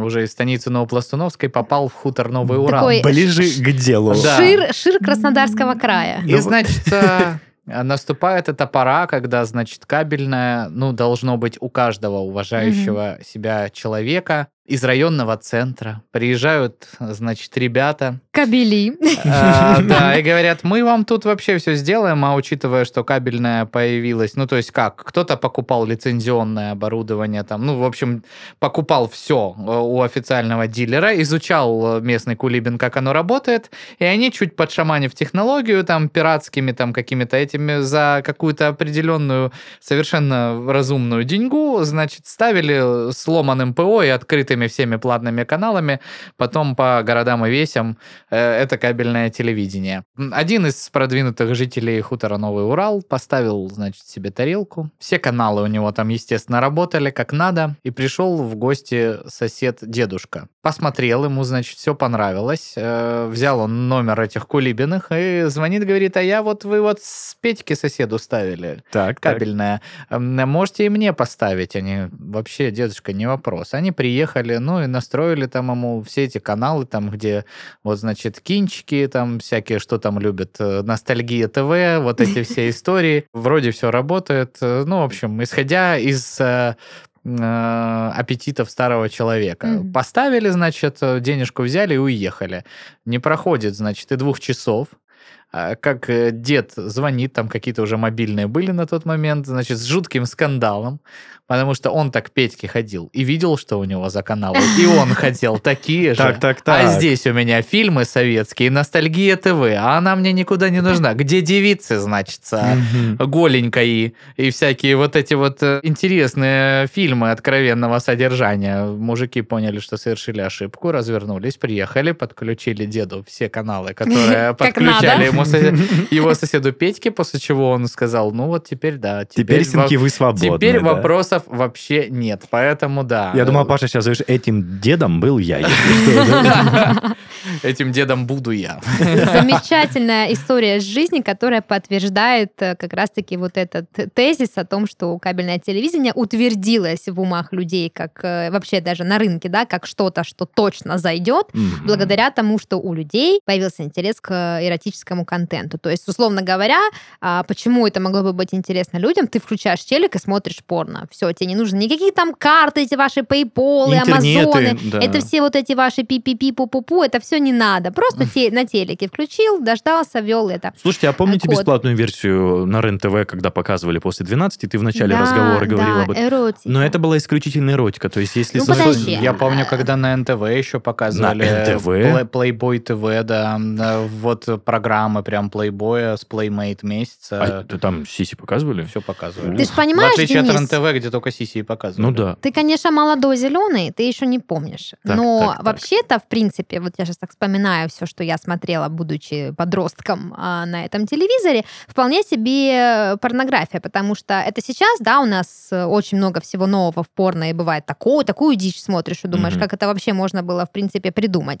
Speaker 2: уже из станицы Новопластуновской попал в хутор Новый Урал.
Speaker 1: Такой
Speaker 3: Ближе
Speaker 1: ш-
Speaker 3: к делу.
Speaker 2: Да.
Speaker 1: Шир, шир Краснодарского края.
Speaker 2: И, значит, э, наступает эта пора, когда, значит, кабельное, ну, должно быть у каждого уважающего себя человека из районного центра. Приезжают, значит, ребята,
Speaker 1: Кабели.
Speaker 2: а, да, и говорят, мы вам тут вообще все сделаем, а учитывая, что кабельное появилось, ну, то есть как, кто-то покупал лицензионное оборудование, там, ну, в общем, покупал все у официального дилера, изучал э, местный кулибин, как оно работает, и они чуть подшаманив технологию, там, пиратскими, там, какими-то этими, за какую-то определенную, совершенно разумную деньгу, значит, ставили сломанным ПО и открытыми всеми платными каналами, потом по городам и весям э, это кабельное телевидение. Один из продвинутых жителей хутора Новый Урал поставил, значит, себе тарелку. Все каналы у него там, естественно, работали как надо. И пришел в гости сосед-дедушка. Посмотрел, ему, значит, все понравилось. Э, Взял он номер этих кулибиных и звонит, говорит, а я вот, вы вот с Петьки соседу ставили
Speaker 3: Так, так.
Speaker 2: кабельная. Эм, Можете и мне поставить. Они вообще, дедушка, не вопрос. Они приехали, ну и настроили там ему все эти каналы, там, где вот, значит, кинчики, там всякие, что там любят, э, ностальгия ТВ, вот эти все истории. Вроде все работает. Э, Ну, в общем, исходя из э, аппетитов старого человека.
Speaker 1: Мгм.
Speaker 2: Поставили, значит, денежку взяли и уехали. Не проходит, значит, и двух часов. А, как э, дед звонит, там какие-то уже мобильные были на тот момент, значит, с жутким скандалом, потому что он так Петьке ходил и видел, что у него за каналы, и он хотел такие же.
Speaker 3: Так, так,
Speaker 2: А
Speaker 3: так.
Speaker 2: здесь у меня фильмы советские, ностальгия ТВ, а она мне никуда не нужна. Где девицы, значится,
Speaker 3: Мгм.
Speaker 2: голенькой и всякие вот эти вот э, интересные фильмы откровенного содержания. Мужики поняли, что совершили ошибку, развернулись, приехали, подключили деду все каналы, которые подключали
Speaker 1: надо.
Speaker 2: Ему сосед- его соседу Петьке, после чего он сказал, ну вот теперь да,
Speaker 3: Теперь,
Speaker 2: теперь, во-
Speaker 3: сынки, вы свободны.
Speaker 2: теперь
Speaker 3: да.
Speaker 2: вопросов вообще нет, поэтому да.
Speaker 3: Я думал, Паша сейчас говоришь, этим дедом был я.
Speaker 2: Этим дедом буду я.
Speaker 1: Замечательная история из жизни, которая подтверждает э, как раз-таки вот этот тезис о том, что кабельное телевидение утвердилось в умах людей, как э, вообще даже на рынке, да, как что-то, что точно зайдет, благодаря тому, что у людей появился интерес к э, эротическому контенту. То есть, условно говоря, а, почему это могло бы быть интересно людям? Ты включаешь телек и смотришь порно. Все, тебе не нужны никакие там карты, эти ваши PayPal, Амазоны.
Speaker 3: да.
Speaker 1: Это все вот эти ваши пи-пи-пи, пу-пу-пу, это все не надо. Просто те- на телеке включил, дождался, вел это.
Speaker 3: Слушайте, а помните
Speaker 1: Код.
Speaker 3: бесплатную версию на РЕН-ТВ, когда показывали после 12, ты в начале
Speaker 1: Да,
Speaker 3: разговора говорил
Speaker 1: да,
Speaker 3: об этом?
Speaker 1: эротика.
Speaker 3: Но это была исключительно эротика. То есть, если...
Speaker 1: Ну,
Speaker 3: со-
Speaker 1: подожди.
Speaker 2: Я помню, когда на НТВ еще показывали.
Speaker 3: На НТВ?
Speaker 2: Play- Playboy ТВ, да. да, Вот программы прям Playboy с Playmate
Speaker 3: А,
Speaker 2: месяца.
Speaker 3: ты там сиси показывали?
Speaker 2: Все показывали.
Speaker 1: Ты ж понимаешь,
Speaker 2: В отличие
Speaker 1: Денис?
Speaker 2: от РНТВ, где только сиси и показывали.
Speaker 3: Ну да.
Speaker 1: Ты, конечно, молодой зеленый, ты еще не помнишь.
Speaker 3: Так,
Speaker 1: Но
Speaker 3: так, так.
Speaker 1: вообще-то, в принципе, вот я сейчас так вспоминаю все, что я смотрела, будучи подростком а, на этом телевизоре, вполне себе порнография, потому что это сейчас, да, у нас э, очень много всего нового в порно, и бывает такое, такую дичь смотришь и думаешь,
Speaker 3: Мгм.
Speaker 1: как это вообще можно было, в принципе, придумать.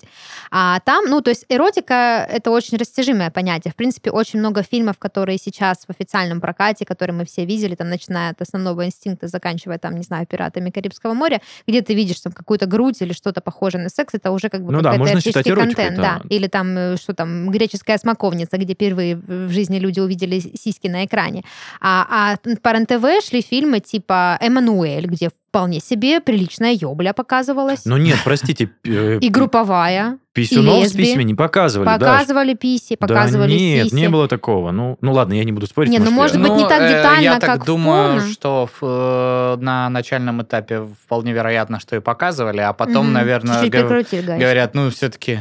Speaker 1: А там, ну, то есть эротика — это очень растяжимое понятие. В принципе, очень много фильмов, которые сейчас в официальном прокате, которые мы все видели, там, начиная от «Основного инстинкта», заканчивая, там, не знаю, «Пиратами Карибского моря», где ты видишь там какую-то грудь или что-то похожее на секс, это уже как бы
Speaker 3: Ну да, можно считать
Speaker 1: эротический
Speaker 3: эротикой,
Speaker 1: контент,
Speaker 3: да.
Speaker 1: да. Или там, э, что там, «Греческая смоковница», где впервые в жизни люди увидели сиськи на экране. А, а по РЕН-ТВ шли фильмы типа «Эммануэль», где вполне себе приличная ёбля показывалась.
Speaker 3: Но нет, простите, п-
Speaker 1: И групповая.
Speaker 3: писюнов с письми не показывали.
Speaker 1: Показывали писи, показывали
Speaker 3: да нет,
Speaker 1: сиси.
Speaker 3: не было такого. Ну, ну ладно, я не буду спорить.
Speaker 1: Не, ну,
Speaker 3: может, я-
Speaker 1: быть, не так
Speaker 2: э,
Speaker 1: детально,
Speaker 2: Я так
Speaker 1: как в
Speaker 2: думаю,
Speaker 1: порно.
Speaker 2: что в, э, на начальном этапе вполне вероятно, что и показывали, а потом,
Speaker 1: Мгм.
Speaker 2: наверное,
Speaker 1: Чуть-чуть
Speaker 2: гов-
Speaker 1: прикрутили гаечку.
Speaker 2: говорят, ну, все-таки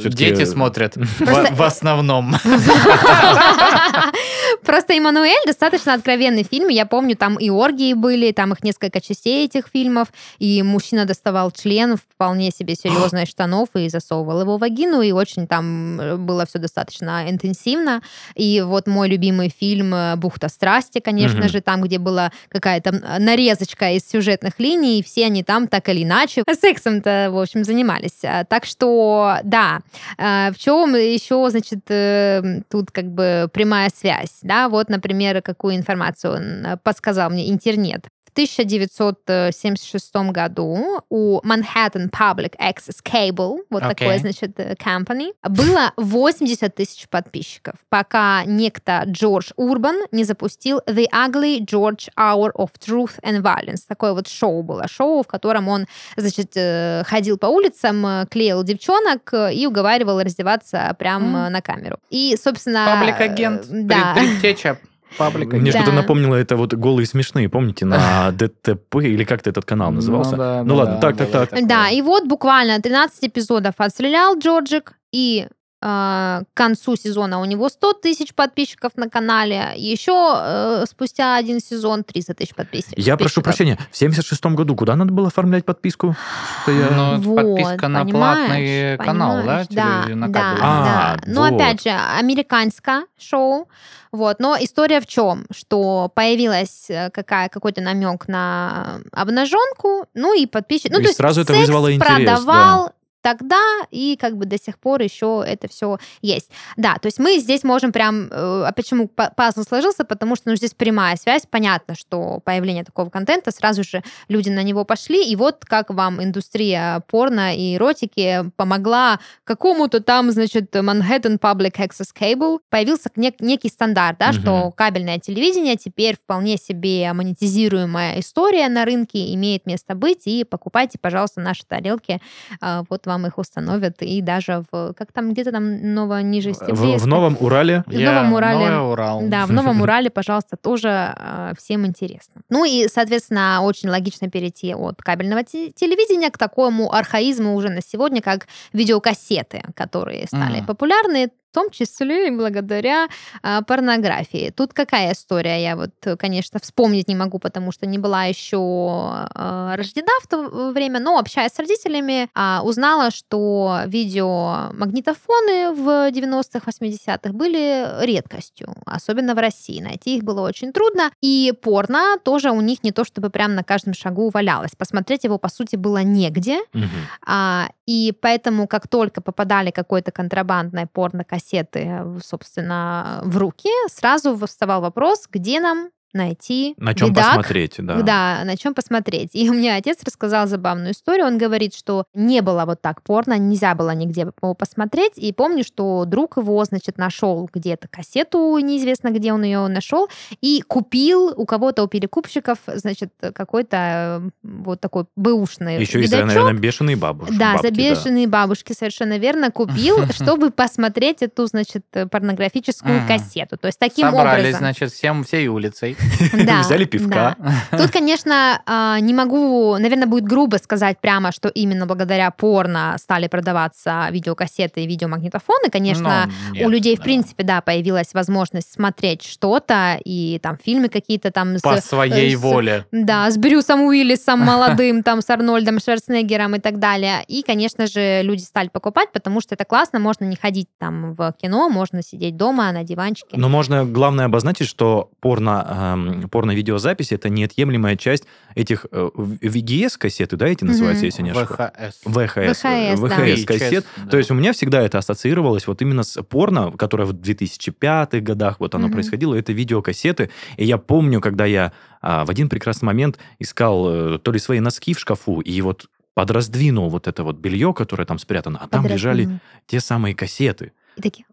Speaker 3: Всё-таки,
Speaker 2: дети
Speaker 3: э,
Speaker 2: смотрят в- в основном.
Speaker 1: Просто «Эммануэль» достаточно откровенный фильм. Я помню, там и оргии были, там их несколько частей этих фильмов, и мужчина доставал член вполне себе серьезно из штанов и засовывал его в вагину, и очень там э, было все достаточно интенсивно. И вот мой любимый фильм э, «Бухта страсти», конечно же, там, где была какая-то нарезочка из сюжетных линий, и все они там так или иначе сексом-то, в общем, занимались. А, Так что, да, а, В чем еще, значит, э, тут как бы прямая связь, да? Вот, например, какую информацию он э, подсказал мне интернет. В 1976 году у Manhattan Public Access Cable, вот
Speaker 2: Окей.
Speaker 1: такой, значит, э, company, было 80 тысяч подписчиков, пока некто Джордж Урбан не запустил The Ugly George Hour of Truth and Violence. Такое вот шоу было, шоу, в котором он значит, э, ходил по улицам, э, клеил девчонок и уговаривал раздеваться прямо
Speaker 2: М.
Speaker 1: на камеру. И, собственно...
Speaker 2: Паблик-агент,
Speaker 1: Да.
Speaker 2: предтеча паблика.
Speaker 3: Мне
Speaker 1: Да.
Speaker 3: что-то напомнило это вот голые смешные, помните, на ДТП или как-то этот канал назывался?
Speaker 2: Ну, да,
Speaker 3: Ну
Speaker 2: да,
Speaker 3: ладно,
Speaker 2: да,
Speaker 3: так, так, так.
Speaker 2: такое.
Speaker 1: Да, и вот буквально 13 эпизодов отстрелял Джорджик, и э, к концу сезона у него 100 тысяч подписчиков на канале. Еще э, спустя один сезон 300 тысяч подписчиков.
Speaker 3: Я прошу прощения, в 76 году куда надо было оформлять подписку? Что я-
Speaker 2: Ну,
Speaker 1: Вот,
Speaker 2: подписка на платный канал, да?
Speaker 1: Да, да,
Speaker 2: кабеле?
Speaker 3: А,
Speaker 1: да. Но
Speaker 3: вот.
Speaker 1: опять же, американское шоу. Вот. Но история в чем? Что появилась э, какая, какой-то намек на обнаженку, ну и подписчик. Ну,
Speaker 3: И
Speaker 1: то есть
Speaker 3: сразу это
Speaker 1: секс
Speaker 3: вызвало интерес,
Speaker 1: продавал тогда, и как бы до сих пор еще это все есть. Да, то есть мы здесь можем прям... э, А почему па- пазл сложился? Потому что ну, здесь прямая связь. Понятно, что появление такого контента, сразу же люди на него пошли, и вот как вам индустрия порно и эротики помогла какому-то там, значит, Manhattan Public Access Cable, появился нек- некий стандарт, да,
Speaker 3: Мгм.
Speaker 1: что кабельное телевидение теперь вполне себе монетизируемая история на рынке имеет место быть, и покупайте, пожалуйста, наши тарелки, а, вот вам вам их установят, и даже в, как там, где-то там Ново-Нижесте.
Speaker 3: В, в Новом Урале.
Speaker 1: В Новом Урале.
Speaker 2: Новый Урал.
Speaker 1: Да, в Новом Урале, пожалуйста, тоже э, всем интересно. Ну и, соответственно, очень логично перейти от кабельного те- телевидения к такому архаизму уже на сегодня, как видеокассеты, которые стали
Speaker 2: Мгм.
Speaker 1: популярны, том числе и благодаря а, порнографии. Тут какая история? Я вот, конечно, вспомнить не могу, потому что не была еще а, рождена в то время, но общаясь с родителями, а, узнала, что видеомагнитофоны в 90-х, 80-х были редкостью, особенно в России. Найти их было очень трудно. И порно тоже у них не то чтобы прям на каждом шагу валялось. Посмотреть его, по сути, было негде.
Speaker 3: Мгм.
Speaker 1: А, и поэтому, как только попадали какой-то контрабандной порнокассеты, собственно, в руки, сразу вставал вопрос, где нам найти
Speaker 3: На чем
Speaker 1: видак,
Speaker 3: посмотреть, да.
Speaker 1: да, на чем посмотреть. И у меня отец рассказал забавную историю. Он говорит, что не было вот так порно, нельзя было нигде его посмотреть. И помню, что друг его, значит, нашел где-то кассету, неизвестно, где он ее нашел, и купил у кого-то, у перекупщиков, значит, какой-то э, вот такой бэушный
Speaker 3: Еще и за, наверное, бешеные бабушки.
Speaker 1: Да,
Speaker 3: бабки,
Speaker 1: за бешеные бабушки, совершенно верно, купил, чтобы посмотреть эту, значит, порнографическую
Speaker 2: Мгм.
Speaker 1: кассету. То есть таким
Speaker 2: Собрались,
Speaker 1: образом.
Speaker 2: значит, всем, всей улицей.
Speaker 1: Да,
Speaker 3: Взяли пивка.
Speaker 1: да. Тут, конечно, а, не могу, наверное, будет грубо сказать прямо, что именно благодаря порно стали продаваться видеокассеты и видеомагнитофоны. Конечно,
Speaker 2: Ну, нет,
Speaker 1: у людей, в
Speaker 2: да.
Speaker 1: принципе, да, появилась возможность смотреть что-то, и там фильмы какие-то там с...
Speaker 2: По своей
Speaker 1: с-
Speaker 2: воле.
Speaker 1: Да, с Брюсом Уиллисом молодым, там с Арнольдом Шварценеггером и так далее. И, конечно же, люди стали покупать, потому что это классно, можно не ходить там в кино, можно сидеть дома на диванчике.
Speaker 3: Но можно, главное, обозначить, что порно, эм, порно-видеозаписи это неотъемлемая часть этих э, VGS-кассеты, да, эти называются, если не ошибаюсь?
Speaker 1: VHS, да.
Speaker 3: ВХС-кассет.
Speaker 2: VHS,
Speaker 3: То есть у меня всегда это ассоциировалось вот именно с порно, которое в 2005 годах вот оно происходило, это видеокассеты. И я помню, когда я а, в один прекрасный момент искал э, то ли свои носки в шкафу, и вот подраздвинул вот это вот белье, которое там спрятано, а там лежали те самые кассеты.
Speaker 1: И такие...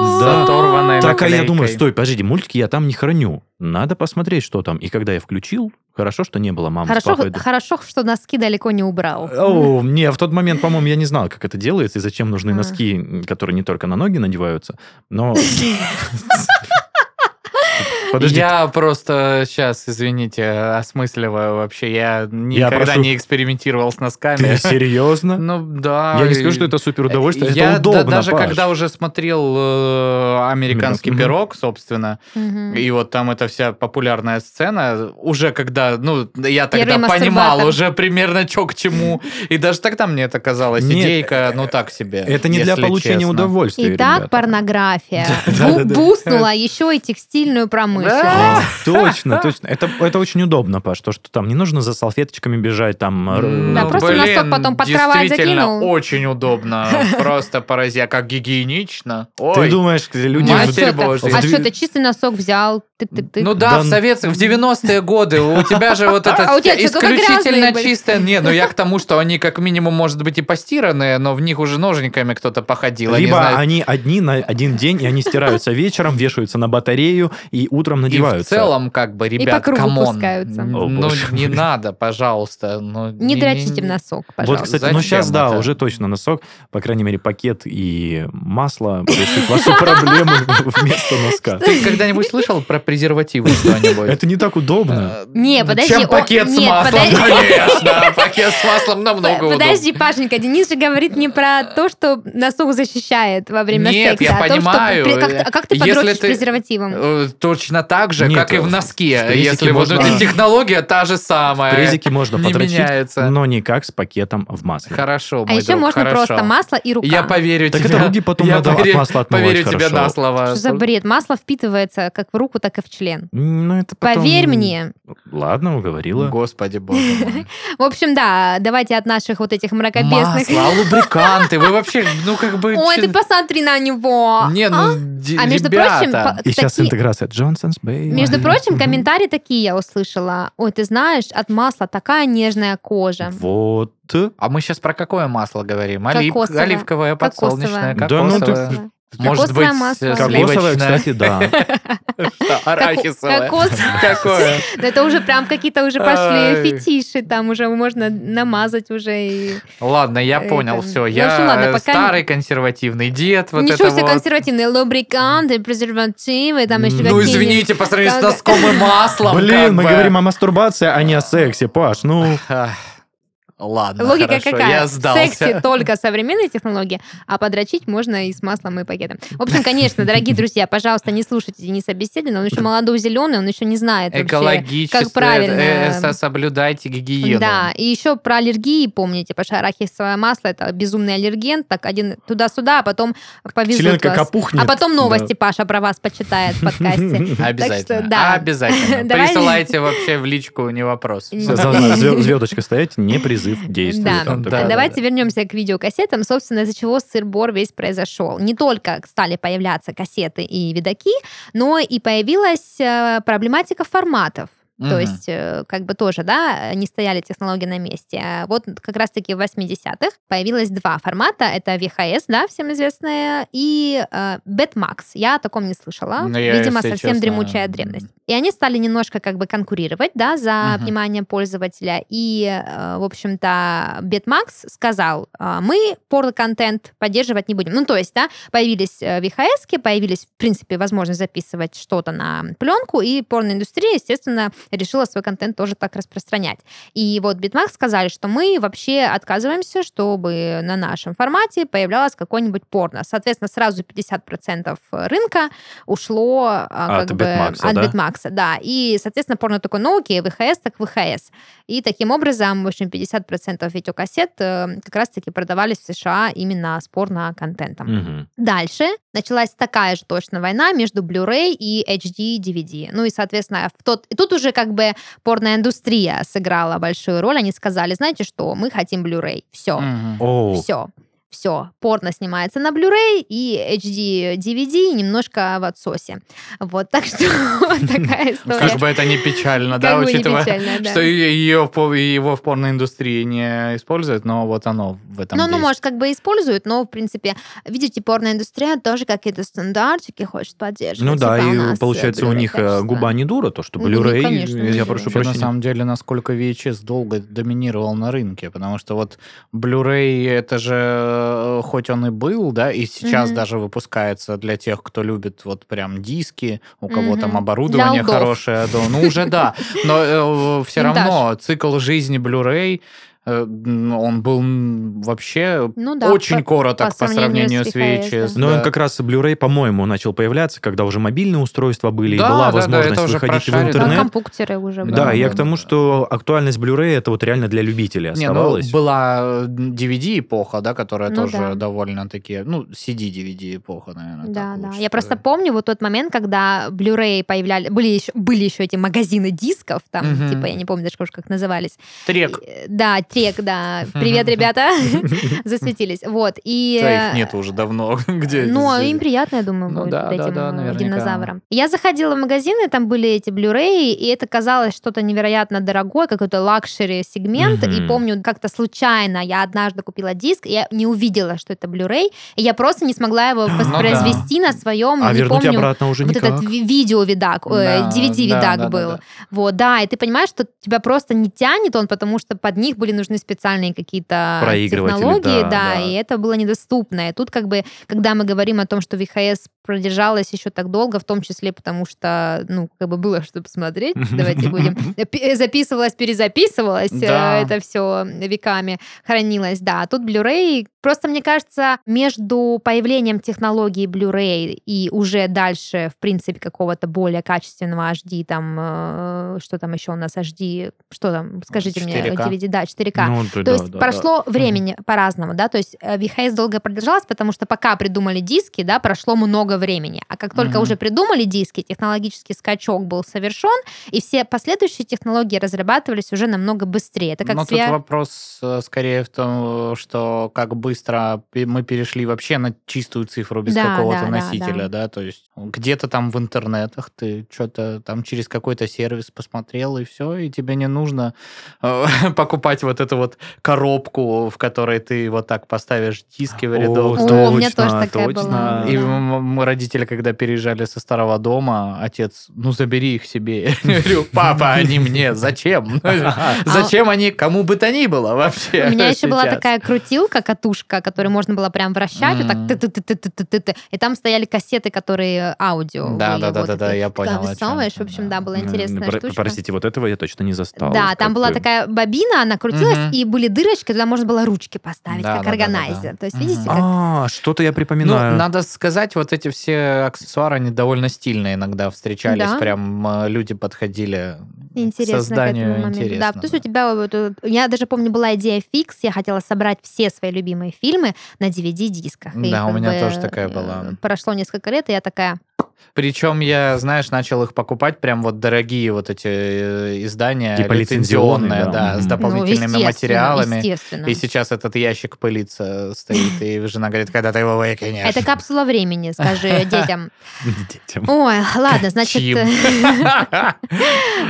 Speaker 3: Да.
Speaker 2: Оторванной
Speaker 3: Так, а я думаю, стой, подожди, мультики я там не храню. Надо посмотреть, что там. И когда я включил, хорошо, что не было мамы с
Speaker 1: Хорошо,
Speaker 3: папой.
Speaker 1: хорошо, что носки далеко не убрал.
Speaker 3: О, не, в тот момент, по-моему, я не знал, как это делается и зачем нужны
Speaker 1: А.
Speaker 3: носки, которые не только на ноги надеваются, но... Подожди,
Speaker 2: Я просто сейчас, извините, осмысливаю вообще. Я никогда
Speaker 3: прошу-
Speaker 2: не экспериментировал с
Speaker 3: ты
Speaker 2: носками.
Speaker 3: серьезно?
Speaker 2: Ну да.
Speaker 3: Я не
Speaker 2: и-
Speaker 3: скажу, что это супер удовольствие,
Speaker 2: Я
Speaker 3: это
Speaker 2: да-
Speaker 3: удобно,
Speaker 2: даже
Speaker 3: Паш.
Speaker 2: когда уже смотрел э, американский
Speaker 3: Мгм.
Speaker 2: пирог, собственно,
Speaker 1: Мгм.
Speaker 2: и вот там эта вся популярная сцена, уже когда, ну, я тогда
Speaker 1: Первый
Speaker 2: понимал уже примерно что к чему, и даже тогда мне это казалось
Speaker 3: Нет,
Speaker 2: идейка, ну так себе.
Speaker 3: Это не для получения
Speaker 2: честно.
Speaker 3: удовольствия,
Speaker 1: Итак,
Speaker 3: ребята.
Speaker 1: порнография буснула еще и текстильную промышленность.
Speaker 3: Точно, точно. Это, это очень удобно, Паш, то, что там не нужно за салфеточками бежать, там...
Speaker 1: Да,
Speaker 2: Ну,
Speaker 1: просто носок потом под кровать
Speaker 2: действительно
Speaker 1: закинул.
Speaker 2: очень удобно. Просто поразя, как гигиенично.
Speaker 3: Ты
Speaker 2: Ой.
Speaker 3: думаешь, люди...
Speaker 1: А
Speaker 2: Матерь
Speaker 1: что ты?
Speaker 2: Божья.
Speaker 1: А что ты чистый носок взял? Тык-тык-тык.
Speaker 2: Ну да,
Speaker 3: Да,
Speaker 2: в
Speaker 3: ну-
Speaker 2: советских, в 90-е годы у тебя же вот это
Speaker 1: А что, только
Speaker 2: исключительно чистое. Не, ну я к тому, что они как минимум, может быть, и постиранные, но в них уже ножниками кто-то походил.
Speaker 3: Либо они одни на один день, и они стираются вечером, вешаются на батарею и утром
Speaker 2: И в
Speaker 3: надеваются.
Speaker 2: целом, как бы, ребят, come
Speaker 3: on.
Speaker 2: Ну, не надо, пожалуйста. ну,
Speaker 1: Не
Speaker 2: не-
Speaker 1: дрочите в
Speaker 2: не-
Speaker 1: носок,
Speaker 3: Вот,
Speaker 1: пожалуйста.
Speaker 3: кстати, ну
Speaker 2: Зачем
Speaker 3: сейчас, да,
Speaker 2: это?
Speaker 3: уже точно носок, по крайней мере, пакет и масло решит ваши проблемы вместо носка.
Speaker 2: Ты когда-нибудь слышал про презервативы что-нибудь?
Speaker 3: Это не так удобно.
Speaker 2: Э,
Speaker 1: Не, подожди,
Speaker 2: Чем пакет с
Speaker 1: нет,
Speaker 2: маслом, конечно. Пакет с маслом намного удобнее.
Speaker 1: Подожди, Пашенька, Денис же говорит не про то, что носок защищает во время
Speaker 2: Нет,
Speaker 1: секса,
Speaker 2: я
Speaker 1: а
Speaker 2: понимаю.
Speaker 1: при- как, ты- а как ты
Speaker 2: Если
Speaker 1: подрочишь
Speaker 2: ты-
Speaker 1: презервативом?
Speaker 2: Э, Точно так же,
Speaker 3: Нет,
Speaker 2: как и в
Speaker 3: в
Speaker 2: носке. Если вот
Speaker 3: можно-
Speaker 2: эта технология та же самая.
Speaker 3: В презике можно
Speaker 2: не
Speaker 3: подрочить,
Speaker 2: меняется.
Speaker 3: но никак с пакетом в масле.
Speaker 2: Хорошо,
Speaker 1: А еще
Speaker 2: друг,
Speaker 1: можно
Speaker 2: хорошо.
Speaker 1: просто масло и рука.
Speaker 2: Я поверю
Speaker 3: Так
Speaker 2: тебе.
Speaker 3: это руки потом
Speaker 2: Я
Speaker 3: надо от
Speaker 2: поверю-
Speaker 3: масла отмывать
Speaker 2: Поверю тебе
Speaker 3: хорошо.
Speaker 2: на слово.
Speaker 1: Что за бред? Масло впитывается как в руку, так и в член.
Speaker 3: Ну, это потом-
Speaker 1: Поверь мне.
Speaker 3: Ладно, уговорила.
Speaker 2: Господи боже мой.
Speaker 1: В общем, да, давайте от наших вот этих мракобесных...
Speaker 2: Масло, а лубриканты, вы вообще, ну как бы...
Speaker 1: Ой, ты посмотри на него.
Speaker 2: Не,
Speaker 1: А?
Speaker 2: ну, ди-
Speaker 1: А между прочим,
Speaker 3: И сейчас интеграция Джонсонс Бэй.
Speaker 1: Между прочим, комментарии такие я услышала. Ой, ты знаешь, от масла такая нежная кожа.
Speaker 3: Вот.
Speaker 2: А мы сейчас про какое масло говорим? Олив-. Оливковое, подсолнечное,
Speaker 1: Кокосовое.
Speaker 3: Да ну ты-.
Speaker 2: Может
Speaker 1: Кокосовое
Speaker 2: быть,
Speaker 1: масло.
Speaker 2: э,
Speaker 3: Кокосовое,
Speaker 2: сливочное?
Speaker 3: кстати, да.
Speaker 2: Арахисовое.
Speaker 1: Кокос.
Speaker 2: Какое?
Speaker 1: Но Это уже прям какие-то уже пошли фетиши, там уже можно намазать уже и...
Speaker 2: Ладно, я
Speaker 1: Это-
Speaker 2: понял, все.
Speaker 1: Ну,
Speaker 2: Я э, старый консервативный дед. Вот
Speaker 1: Ничего себе
Speaker 2: вот.
Speaker 1: консервативные лубриканты, презервативы, там еще
Speaker 2: Ну,
Speaker 1: какие-нибудь.
Speaker 2: извините, по сравнению с носком и маслом.
Speaker 3: Блин, мы говорим о мастурбации, а не о сексе, Паш. Ну,
Speaker 2: Ладно,
Speaker 1: Логика
Speaker 2: хорошо,
Speaker 1: какая?
Speaker 2: я
Speaker 1: В
Speaker 2: сдался.
Speaker 1: сексе только современные технологии, а подрочить можно и с маслом, и пакетом. В общем, конечно, дорогие друзья, пожалуйста, не слушайте Дениса Беседина, он еще молодой, зеленый, он еще не знает вообще, как правильно.
Speaker 2: э, э, соблюдайте гигиену.
Speaker 1: Да, и еще про аллергии помните, потому что арахисовое масло это безумный аллерген, так один туда-сюда, а потом повезут
Speaker 3: членка
Speaker 1: вас.
Speaker 3: капухнет.
Speaker 1: А потом новости
Speaker 3: Да.
Speaker 1: Паша про вас почитает в подкасте.
Speaker 2: Обязательно.
Speaker 1: что да.
Speaker 2: Обязательно. Присылайте вообще в личку, не вопрос.
Speaker 3: Звездочка стоять, не призыв к действию.
Speaker 1: Да.
Speaker 3: там
Speaker 2: Да, да,
Speaker 1: Давайте вернемся к видеокассетам. Собственно, из-за чего сыр-бор весь произошел. Не только стали появляться кассеты и видаки, но и появилась э, проблематика форматов. То
Speaker 2: Мгм.
Speaker 1: есть, э, как бы тоже, да, не стояли технологии на месте. А Вот как раз-таки в 80-х появилось два формата. Это VHS, да, всем известная, и э, Betmax. Я о таком не слышала.
Speaker 2: Ну, я,
Speaker 1: Видимо, совсем
Speaker 2: честно,
Speaker 1: дремучая древность. И они стали немножко как бы конкурировать, да, за
Speaker 2: Мгм.
Speaker 1: внимание пользователя. И, э, в общем-то, Betmax сказал, э, мы порно-контент поддерживать не будем. Ну, то есть, да, появились э, VHS, появились, в принципе, возможность записывать что-то на пленку, и порноиндустрия, естественно, решила свой контент тоже так распространять. И вот Bitmax сказали, что мы вообще отказываемся, чтобы на нашем формате появлялось какое-нибудь порно. Соответственно, сразу 50% рынка ушло а,
Speaker 3: От
Speaker 1: бы,
Speaker 3: Bitmax,
Speaker 1: от
Speaker 3: да?
Speaker 1: Bitmax, да. И, соответственно, порно такой, ну окей, ВХС так ВХС. И таким образом, в общем, 50% видеокассет э, как раз-таки продавались в США именно с порно-контентом.
Speaker 3: Мгм.
Speaker 1: Дальше началась такая же точно война между Blu-ray и HD DVD. Ну и, соответственно, в тот... и тут уже как бы порноиндустрия сыграла большую роль. Они сказали, знаете что, мы хотим Blu-ray. Все,
Speaker 2: Мгм.
Speaker 3: О,
Speaker 1: все. Все, порно снимается на Blu-ray и HD DVD немножко в отсосе. Вот, так что такая история.
Speaker 2: Как бы это не печально, да, учитывая,
Speaker 1: да.
Speaker 2: что ее, его в порноиндустрии не используют, но вот оно в этом
Speaker 1: Ну, ну, может, как бы используют, но, в принципе, видите, порноиндустрия тоже какие-то стандартики хочет поддерживать.
Speaker 3: Ну да,
Speaker 1: типа, у
Speaker 3: и
Speaker 1: нас,
Speaker 3: получается
Speaker 1: э,
Speaker 3: у них э, губа не дура, то что
Speaker 1: Ну,
Speaker 3: Blu-ray,
Speaker 1: не
Speaker 3: я прошу
Speaker 2: Вообще, на
Speaker 3: прощения.
Speaker 2: самом деле, насколько VHS долго доминировал на рынке, потому что вот Blu-ray, это же, э, хоть он и был, да, и сейчас
Speaker 1: Мгм.
Speaker 2: даже выпускается для тех, кто любит вот прям диски, у кого там
Speaker 1: Мгм.
Speaker 2: оборудование хорошее, да, ну уже да, но все
Speaker 1: Винтаж.
Speaker 2: равно цикл жизни Blu-ray, э, он был вообще
Speaker 1: Ну да,
Speaker 2: очень
Speaker 1: по-
Speaker 2: короток по, сравнению с VHS.
Speaker 3: Но
Speaker 2: да.
Speaker 3: он как раз Blu-ray, по-моему, начал появляться, когда уже мобильные устройства были, и
Speaker 2: Да,
Speaker 3: была
Speaker 2: да, да,
Speaker 3: возможность
Speaker 2: уже
Speaker 3: выходить в
Speaker 2: прошарено.
Speaker 1: Да,
Speaker 3: интернет.
Speaker 1: компьютеры уже были.
Speaker 3: Да,
Speaker 2: Да,
Speaker 3: я
Speaker 2: да,
Speaker 3: к тому,
Speaker 2: да.
Speaker 3: что актуальность Blu-ray это вот реально для любителей
Speaker 2: Не, ну,
Speaker 3: оставалась.
Speaker 2: была э, DVD-эпоха, да, которая
Speaker 1: Ну
Speaker 2: тоже
Speaker 1: да.
Speaker 2: довольно-таки... Ну, CD-DVD-эпоха, наверное.
Speaker 1: Да,
Speaker 2: так
Speaker 1: да.
Speaker 2: лучше
Speaker 1: Я просто
Speaker 2: сказать.
Speaker 1: помню вот тот момент, когда Blu-ray появляли, были еще, были еще эти магазины дисков, там,
Speaker 2: Мгм.
Speaker 1: типа, я не помню даже, как назывались.
Speaker 2: Трек.
Speaker 1: И, Да, трек, да. Привет, ребята. Засветились. Вот. И...
Speaker 2: Да, их нет уже давно. Где
Speaker 1: Ну, им приятно, я думаю,
Speaker 2: Ну
Speaker 1: будет
Speaker 2: да,
Speaker 1: вот
Speaker 2: да,
Speaker 1: этим
Speaker 2: да,
Speaker 1: э, динозаврам. Я заходила в магазины, там были эти Blu-ray, и это казалось что-то невероятно дорогое, какой-то luxury сегмент. И
Speaker 3: Мгм.
Speaker 1: помню, как-то случайно я однажды купила диск, и я не увидела, что это Blu-ray, и я просто не смогла его воспроизвести на своем,
Speaker 3: а
Speaker 1: не
Speaker 3: вернуть
Speaker 1: помню,
Speaker 3: обратно уже
Speaker 1: вот
Speaker 3: никак.
Speaker 1: этот ви- видео-видак,
Speaker 2: Да,
Speaker 1: DVD-видак
Speaker 2: да, да,
Speaker 1: был.
Speaker 2: да, да.
Speaker 1: Вот, да, и ты понимаешь, что тебя просто не тянет он, потому что под них были нужны специальные какие-то технологии,
Speaker 3: да,
Speaker 1: да, и это было недоступно. И тут как бы, когда мы говорим о том, что VHS продержалась еще так долго, в том числе потому что, ну, как бы было что посмотреть, давайте будем, Пи- записывалась, перезаписывалась, э,
Speaker 2: Да.
Speaker 1: это все веками хранилось, да. А тут Blu-ray, просто мне кажется, между появлением технологии Blu-ray и уже дальше, в принципе, какого-то более качественного HD, там, э, что там еще у нас HD, что там, скажите мне,
Speaker 2: 4К.
Speaker 1: DVD, да, 4К.
Speaker 3: Ну, да,
Speaker 1: То
Speaker 3: да,
Speaker 1: есть
Speaker 3: да,
Speaker 1: прошло времени по-разному, да, то есть э, VHS долго продолжалась, потому что пока придумали диски, да, прошло много времени, а как только
Speaker 2: Мгм.
Speaker 1: уже придумали диски, технологический скачок был совершен, и все последующие технологии разрабатывались уже намного быстрее. Это как
Speaker 2: Но
Speaker 1: с
Speaker 2: тут вопрос э, скорее в том, что как быстро мы перешли вообще на чистую цифру без
Speaker 1: Да,
Speaker 2: какого-то
Speaker 1: да, да,
Speaker 2: носителя, да, то есть где-то там в интернетах ты что-то там через какой-то сервис посмотрел и все, и тебе не нужно э, покупать вот эту вот коробку, в которой ты вот так поставишь диски в рядок.
Speaker 1: О, у меня тоже такая была.
Speaker 2: И м- м- родители, когда переезжали со старого дома, отец, ну забери их себе. Я говорю, папа, они мне, зачем? Зачем они кому бы то ни было вообще?
Speaker 1: У меня еще была такая крутилка, катушка, которую можно было прям вращать, вот так
Speaker 2: М.
Speaker 1: ты-ты-ты-ты-ты-ты-ты. И там стояли кассеты, которые аудио.
Speaker 2: Да, да, да, да, да, я понял,
Speaker 1: в общем,
Speaker 2: да.
Speaker 1: была интересная штучка.
Speaker 3: Простите, вот этого я точно не застал.
Speaker 1: Да, там была
Speaker 3: бы-
Speaker 1: такая бобина, она крутилась,
Speaker 2: Мгм.
Speaker 1: и были дырочки, туда можно было ручки поставить,
Speaker 2: Да,
Speaker 1: как
Speaker 2: да, да, да,
Speaker 1: органайзер.
Speaker 2: да.
Speaker 1: То есть, видите, как...
Speaker 3: А, что-то я
Speaker 2: Ну,
Speaker 3: припоминаю.
Speaker 2: надо сказать, вот эти все аксессуары, они довольно стильные иногда встречались.
Speaker 1: Да.
Speaker 2: Прям э, люди подходили
Speaker 1: Интересно
Speaker 2: к созданию
Speaker 1: к этому моменту.
Speaker 2: интересно.
Speaker 1: Да, то есть у тебя вот, э, я даже помню, была идея фикс, я хотела собрать все свои любимые фильмы на DVD-дисках.
Speaker 2: Да, у меня
Speaker 1: бы,
Speaker 2: тоже такая
Speaker 1: э,
Speaker 2: была.
Speaker 1: Прошло несколько лет, и я такая,
Speaker 2: Причем я, знаешь, начал их покупать прям вот дорогие вот эти э, издания,
Speaker 3: Типа
Speaker 2: лицензионные,
Speaker 3: да.
Speaker 2: да, с
Speaker 3: Мгм.
Speaker 2: дополнительными
Speaker 1: ну, естественно,
Speaker 2: материалами.
Speaker 1: естественно.
Speaker 2: И сейчас этот ящик пылится, стоит, и жена говорит, когда ты его выкинешь.
Speaker 1: Это капсула времени, скажи детям.
Speaker 3: Детям.
Speaker 1: Ой, ладно, значит,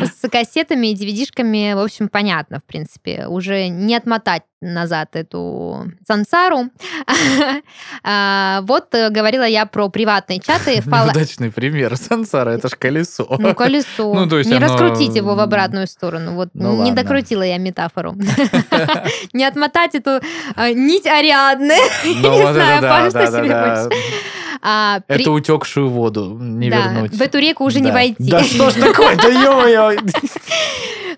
Speaker 1: с кассетами и DVD-шками, в общем, понятно, в принципе. Уже не отмотать назад эту сансару. А, Вот э, говорила я про приватные чаты.
Speaker 2: Неудачный пример. Сансара, это ж колесо.
Speaker 1: Ну, колесо.
Speaker 2: Ну, то есть
Speaker 1: не
Speaker 2: оно-
Speaker 1: раскрутить его в обратную сторону. Вот
Speaker 2: Ну,
Speaker 1: не
Speaker 2: ладно.
Speaker 1: докрутила я метафору. Не отмотать эту а, нить Ариадны.
Speaker 2: Ну,
Speaker 1: Не знаю, Паш, что себе
Speaker 2: да.
Speaker 1: А, при-
Speaker 2: Это утекшую воду не
Speaker 1: да,
Speaker 2: вернуть.
Speaker 1: В эту реку уже не
Speaker 2: Да.
Speaker 1: войти.
Speaker 3: Да что ж такое-то, ё-моё!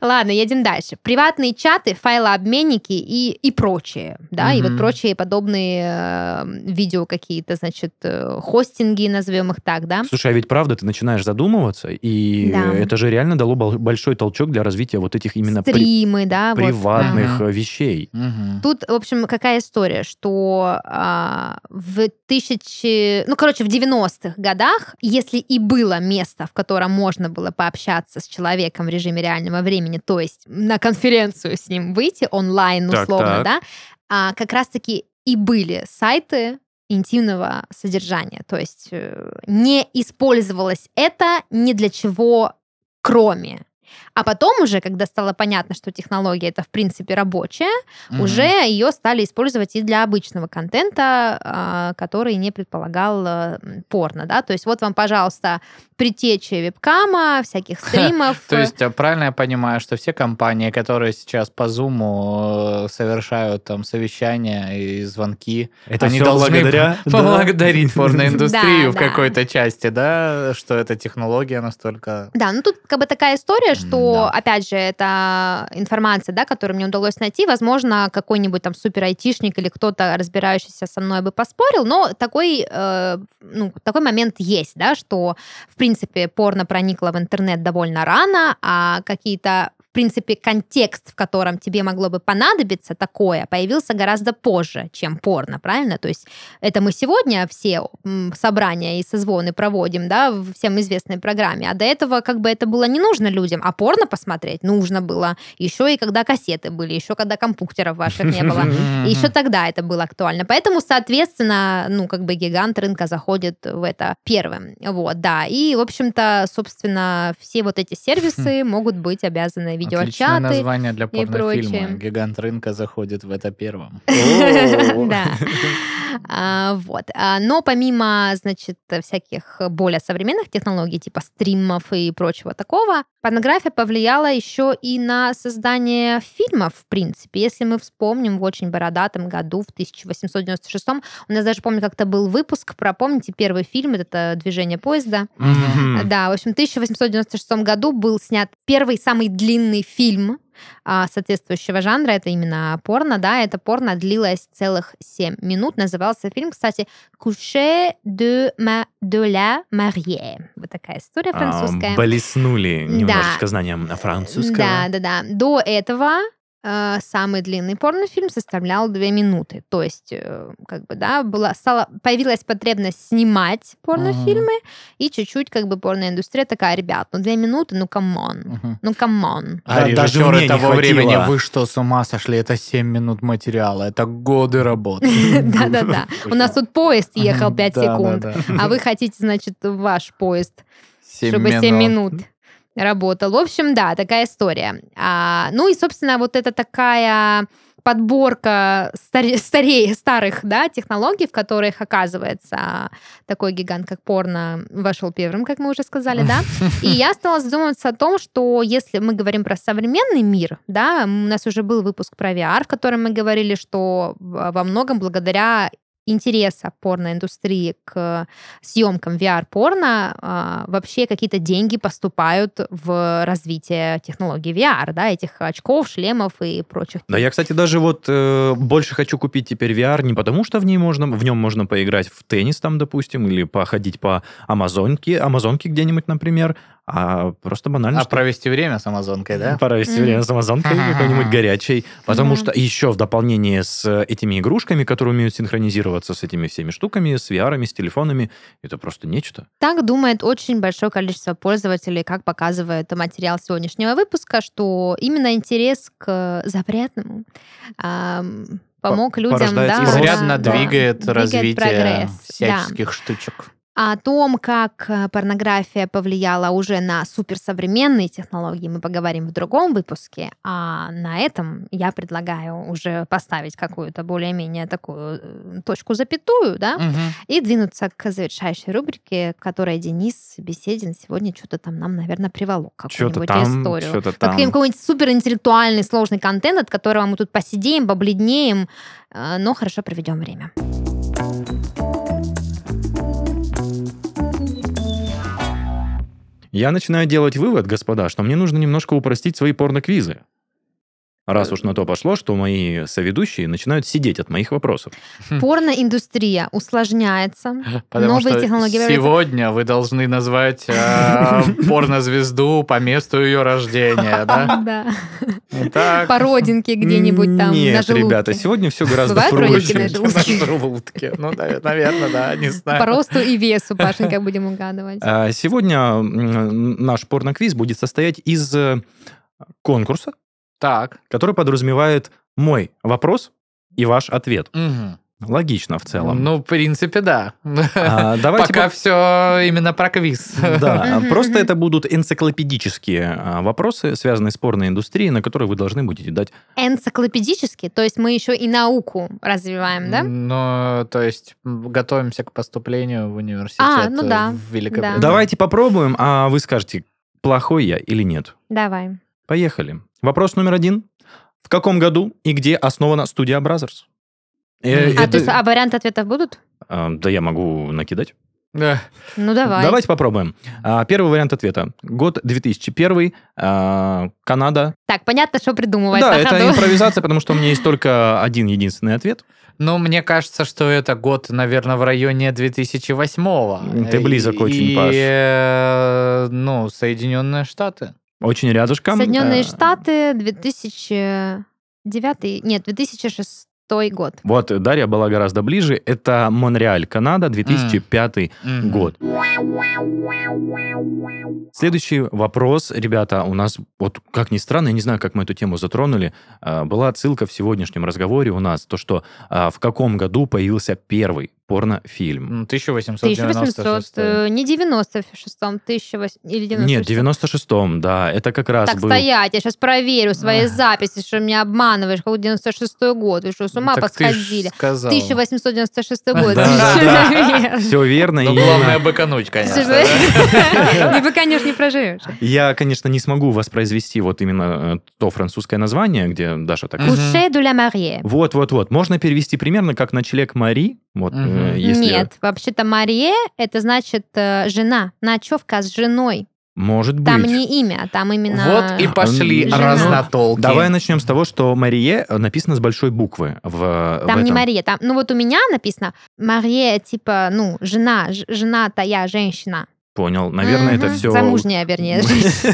Speaker 1: Ладно, едем дальше. Приватные чаты, файлообменники и, и прочее, да, и вот прочие подобные э, видео какие-то, значит, э, хостинги, назовем их так, да.
Speaker 3: Слушай, а ведь правда ты начинаешь задумываться, и
Speaker 1: Да.
Speaker 3: это же реально дало бол- большой толчок для развития вот этих именно при-
Speaker 1: Стримы, да. вот,
Speaker 3: приватных
Speaker 2: Мгм.
Speaker 3: э, вещей.
Speaker 2: Мгм.
Speaker 1: Тут, в общем, какая история, что а, в тысячи... Ну, короче, в 90-х годах, если и было место, в котором можно было пообщаться с человеком в режиме реального времени, то есть на конференцию с ним выйти онлайн,
Speaker 3: Так,
Speaker 1: условно,
Speaker 3: так.
Speaker 1: да, а, как раз-таки и были сайты интимного содержания. То есть э, не использовалось это ни для чего кроме. А потом уже, когда стало понятно, что технология это в принципе рабочая,
Speaker 2: Мгм.
Speaker 1: уже ее стали использовать и для обычного контента, а, который не предполагал э, порно, да, то есть вот вам, пожалуйста, предтечи вебкама, всяких стримов.
Speaker 2: То есть э, правильно я понимаю, что все компании, которые сейчас по Zoom э, совершают там совещания и звонки,
Speaker 3: Это
Speaker 2: Они должны поблагодарить порноиндустрию в какой-то части, да, что эта технология настолько...
Speaker 1: Да, ну тут как бы такая история, что,
Speaker 2: М-да.
Speaker 1: опять же, это информация, да, которую мне удалось найти. Возможно, какой-нибудь там супер айтишник или кто-то, разбирающийся со мной, бы поспорил, но такой, э, ну, такой момент есть, да, что, в принципе, порно проникло в интернет довольно рано, а какие-то принципе, контекст, в котором тебе могло бы понадобиться такое, появился гораздо позже, чем порно, правильно? То есть это мы сегодня все собрания и созвоны проводим, да, в всем известной программе, а до этого как бы это было не нужно людям, а порно посмотреть нужно было еще и когда кассеты были, еще когда компьютеров ваших не было. И еще тогда это было актуально. Поэтому, соответственно, ну, как бы гигант рынка заходит в это первым. Вот, да. И, в общем-то, собственно, все вот эти сервисы могут быть обязаны
Speaker 2: Отличное
Speaker 1: видеочаты.
Speaker 2: название для
Speaker 1: и
Speaker 2: порнофильма.
Speaker 1: прочее.
Speaker 2: Гигант рынка заходит в это первым.
Speaker 1: Да. А, Вот. А, Но помимо, значит, всяких более современных технологий, типа стримов и прочего такого, порнография повлияла еще и на создание фильмов, в принципе. Если мы вспомним, в очень бородатом году, в 1896 у нас даже, помню, как-то был выпуск про, помните, первый фильм, это «Движение поезда». Да, в общем, в 1896 году был снят первый самый длинный фильм а, соответствующего жанра, это именно порно, да, это порно длилось целых 7 минут, назывался фильм, кстати, «Coucher de, ma, de la mariée». Вот такая история французская.
Speaker 3: А, Блеснули
Speaker 1: Да.
Speaker 3: немножечко знанием французского.
Speaker 1: Да, да, да. До этого самый длинный порнофильм составлял две минуты. То есть, э, как бы, да, была, стала, появилась потребность снимать порнофильмы, и чуть-чуть, как бы, порноиндустрия такая, ребят, ну две минуты, ну come on,
Speaker 2: Мгм.
Speaker 1: ну come on.
Speaker 2: А
Speaker 3: Да, даже мне не
Speaker 2: того
Speaker 3: хватило.
Speaker 2: времени, вы что, с ума сошли? Это 7 минут материала, это годы работы.
Speaker 1: Да-да-да. У нас тут поезд ехал 5
Speaker 2: Да,
Speaker 1: секунд, а вы хотите, значит, ваш поезд,
Speaker 2: Семь
Speaker 1: чтобы 7 минут. Работал. В общем, да, такая история. А, ну и, собственно, вот это такая подборка старе, старее, старых да, технологий, в которых, оказывается, такой гигант, как порно, вошел первым, как мы уже сказали, да. И я стала задумываться о том, что если мы говорим про современный мир, да, у нас уже был выпуск про VR, в котором мы говорили, что во многом благодаря интереса порноиндустрии к съемкам VR-порно а, вообще какие-то деньги поступают в развитие технологий VR, да, этих очков, шлемов и прочих.
Speaker 3: Да, я, кстати, даже вот э, больше хочу купить теперь VR не потому, что в ней можно, в нем можно поиграть в теннис там, допустим, или походить по Амазонке, Амазонке где-нибудь, например, а просто банально...
Speaker 2: А что... провести время с Амазонкой, да?
Speaker 3: Провести mm. время с Амазонкой какой-нибудь горячей. Потому что еще в дополнение с этими игрушками, которые умеют синхронизироваться с этими всеми штуками, с VR, с телефонами, это просто нечто.
Speaker 1: Так думает очень большое количество пользователей, как показывает материал сегодняшнего выпуска, что именно интерес к запретному эм, помог людям... Да,
Speaker 2: изрядно да, двигает да, развитие двигает всяческих да. штучек
Speaker 1: о том, как э, порнография повлияла уже на суперсовременные технологии, мы поговорим в другом выпуске. А на этом я предлагаю уже поставить какую-то более-менее такую э, точку запятую, да, угу. и двинуться к завершающей рубрике, в которой Денис Беседин сегодня что-то там нам, наверное, приволок какую-нибудь историю. Что-то там. Какой-нибудь суперинтеллектуальный сложный контент, от которого мы тут посидеем, побледнеем, э, но хорошо проведем время.
Speaker 3: Я начинаю делать вывод, господа, что мне нужно немножко упростить свои порноквизы. Раз уж на то пошло, что мои соведущие начинают сидеть от моих вопросов.
Speaker 1: Хм. Порноиндустрия усложняется.
Speaker 2: Потому Новые что технологии сегодня вы должны назвать э, порнозвезду по месту ее рождения, да?
Speaker 1: Да. По родинке где-нибудь там
Speaker 3: Нет, ребята, сегодня все гораздо проще. на
Speaker 2: желудке? Ну, наверное, да, не знаю.
Speaker 1: По росту и весу, Пашенька, будем угадывать.
Speaker 3: А, сегодня наш порноквиз будет состоять из э, конкурса,
Speaker 2: так.
Speaker 3: Который подразумевает мой вопрос и ваш ответ. Угу. Логично в целом.
Speaker 2: Ну, в принципе, да. А, давайте Пока по... все именно про квиз.
Speaker 3: Да, просто это будут энциклопедические а, вопросы, связанные с порной индустрией, на которые вы должны будете дать...
Speaker 1: Энциклопедические? То есть мы еще и науку развиваем, да?
Speaker 2: Ну, то есть готовимся к поступлению в университет а, ну да, в Великобритании.
Speaker 3: Да. Давайте попробуем, а вы скажете, плохой я или нет.
Speaker 1: Давай.
Speaker 3: Поехали. Вопрос номер один. В каком году и где основана студия Brothers?
Speaker 1: Э, а, это... то есть, а варианты ответов будут?
Speaker 3: А, да я могу накидать.
Speaker 2: Да.
Speaker 1: Ну, давай.
Speaker 3: Давайте попробуем. А, первый вариант ответа. Год 2001, а, Канада.
Speaker 1: Так, понятно, что придумывать.
Speaker 3: Да, это ходу. импровизация, потому что у меня есть только один единственный ответ.
Speaker 2: Ну, мне кажется, что это год, наверное, в районе 2008-го.
Speaker 3: Ты близок очень, и, Паш.
Speaker 2: Э, ну, Соединенные Штаты.
Speaker 3: Очень рядышком.
Speaker 1: Соединенные Штаты, 2009, нет, 2006 год.
Speaker 3: Вот, Дарья была гораздо ближе. Это Монреаль, Канада, 2005 mm. год. Следующий вопрос, ребята, у нас, вот как ни странно, я не знаю, как мы эту тему затронули, а, была отсылка в сегодняшнем разговоре у нас, то, что а, в каком году появился первый порнофильм.
Speaker 2: 1896. 1800,
Speaker 1: э, не 96-м, 1800 или 96
Speaker 3: Нет, 96-м, да, это как раз
Speaker 1: Так,
Speaker 3: был...
Speaker 1: стоять, я сейчас проверю свои Ах. записи, что меня обманываешь, какой 96-й год, вы что, с ума так посходили? 1896 год,
Speaker 3: Все верно.
Speaker 2: Но главное быкануть, конечно.
Speaker 1: Не быканешь, не проживешь.
Speaker 3: Я, конечно, не смогу воспроизвести вот именно э, то французское название, где Даша так...
Speaker 1: De la mariée.
Speaker 3: Вот, вот, вот. Можно перевести примерно как ночлег Мари, вот, угу.
Speaker 1: Если... Нет, вообще-то Мария это значит э, жена, ночевка с женой.
Speaker 3: Может быть.
Speaker 1: Там не имя, там именно...
Speaker 2: Вот и пошли Жена. разнотолки.
Speaker 3: Давай начнем с того, что Мария написано с большой буквы. В,
Speaker 1: там
Speaker 3: в
Speaker 1: не Мария, там, ну вот у меня написано Мария, типа, ну, жена, жена я женщина.
Speaker 3: Понял. Наверное, это все...
Speaker 1: Замужняя, вернее.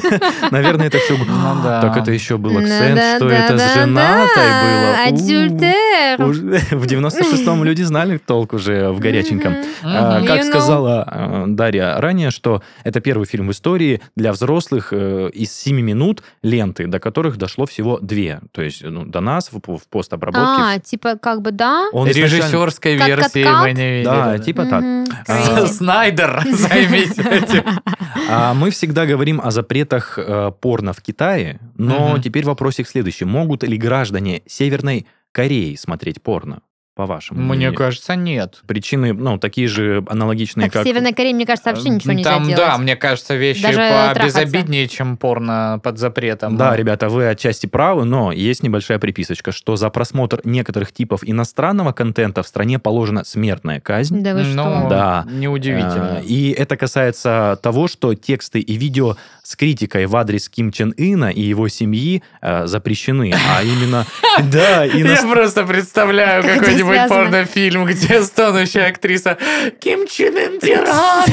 Speaker 3: Наверное, это все... Ну так это еще был акцент, что это с женатой было.
Speaker 1: Адюльтер.
Speaker 3: В 96-м люди знали толк уже в горяченьком. А, как сказала э, Дарья ранее, что это первый фильм в истории для взрослых э, из 7 минут ленты, до которых дошло всего две. То есть ну, до нас в постобработке.
Speaker 1: А, типа как бы да?
Speaker 2: Режиссерской версии мы не видели.
Speaker 3: Да, типа так.
Speaker 2: Снайдер, займите. Этим.
Speaker 3: А мы всегда говорим о запретах э, порно в Китае, но теперь вопросик следующий. Могут ли граждане Северной Кореи смотреть порно, по-вашему?
Speaker 2: Мне
Speaker 3: мнению?
Speaker 2: кажется, нет.
Speaker 3: Причины, ну, такие же аналогичные,
Speaker 1: Так в
Speaker 3: как...
Speaker 1: Северной Корее, мне кажется, вообще ничего нельзя
Speaker 2: Там,
Speaker 1: делать.
Speaker 2: да, мне кажется, вещи
Speaker 1: Даже
Speaker 2: побезобиднее, чем порно под запретом.
Speaker 3: Да, ребята, вы отчасти правы, но есть небольшая приписочка, что за просмотр некоторых типов иностранного контента в стране положена смертная казнь.
Speaker 1: Да вы
Speaker 2: Ну,
Speaker 1: что?
Speaker 3: Да.
Speaker 2: неудивительно.
Speaker 3: Э, И это касается того, что тексты и видео с критикой в адрес Ким Чен Ына и его семьи э, запрещены. А именно, да,
Speaker 2: Я просто представляю
Speaker 1: Как это
Speaker 2: какой-нибудь порнофильм, где стонущая актриса Ким Чен Ын тиран.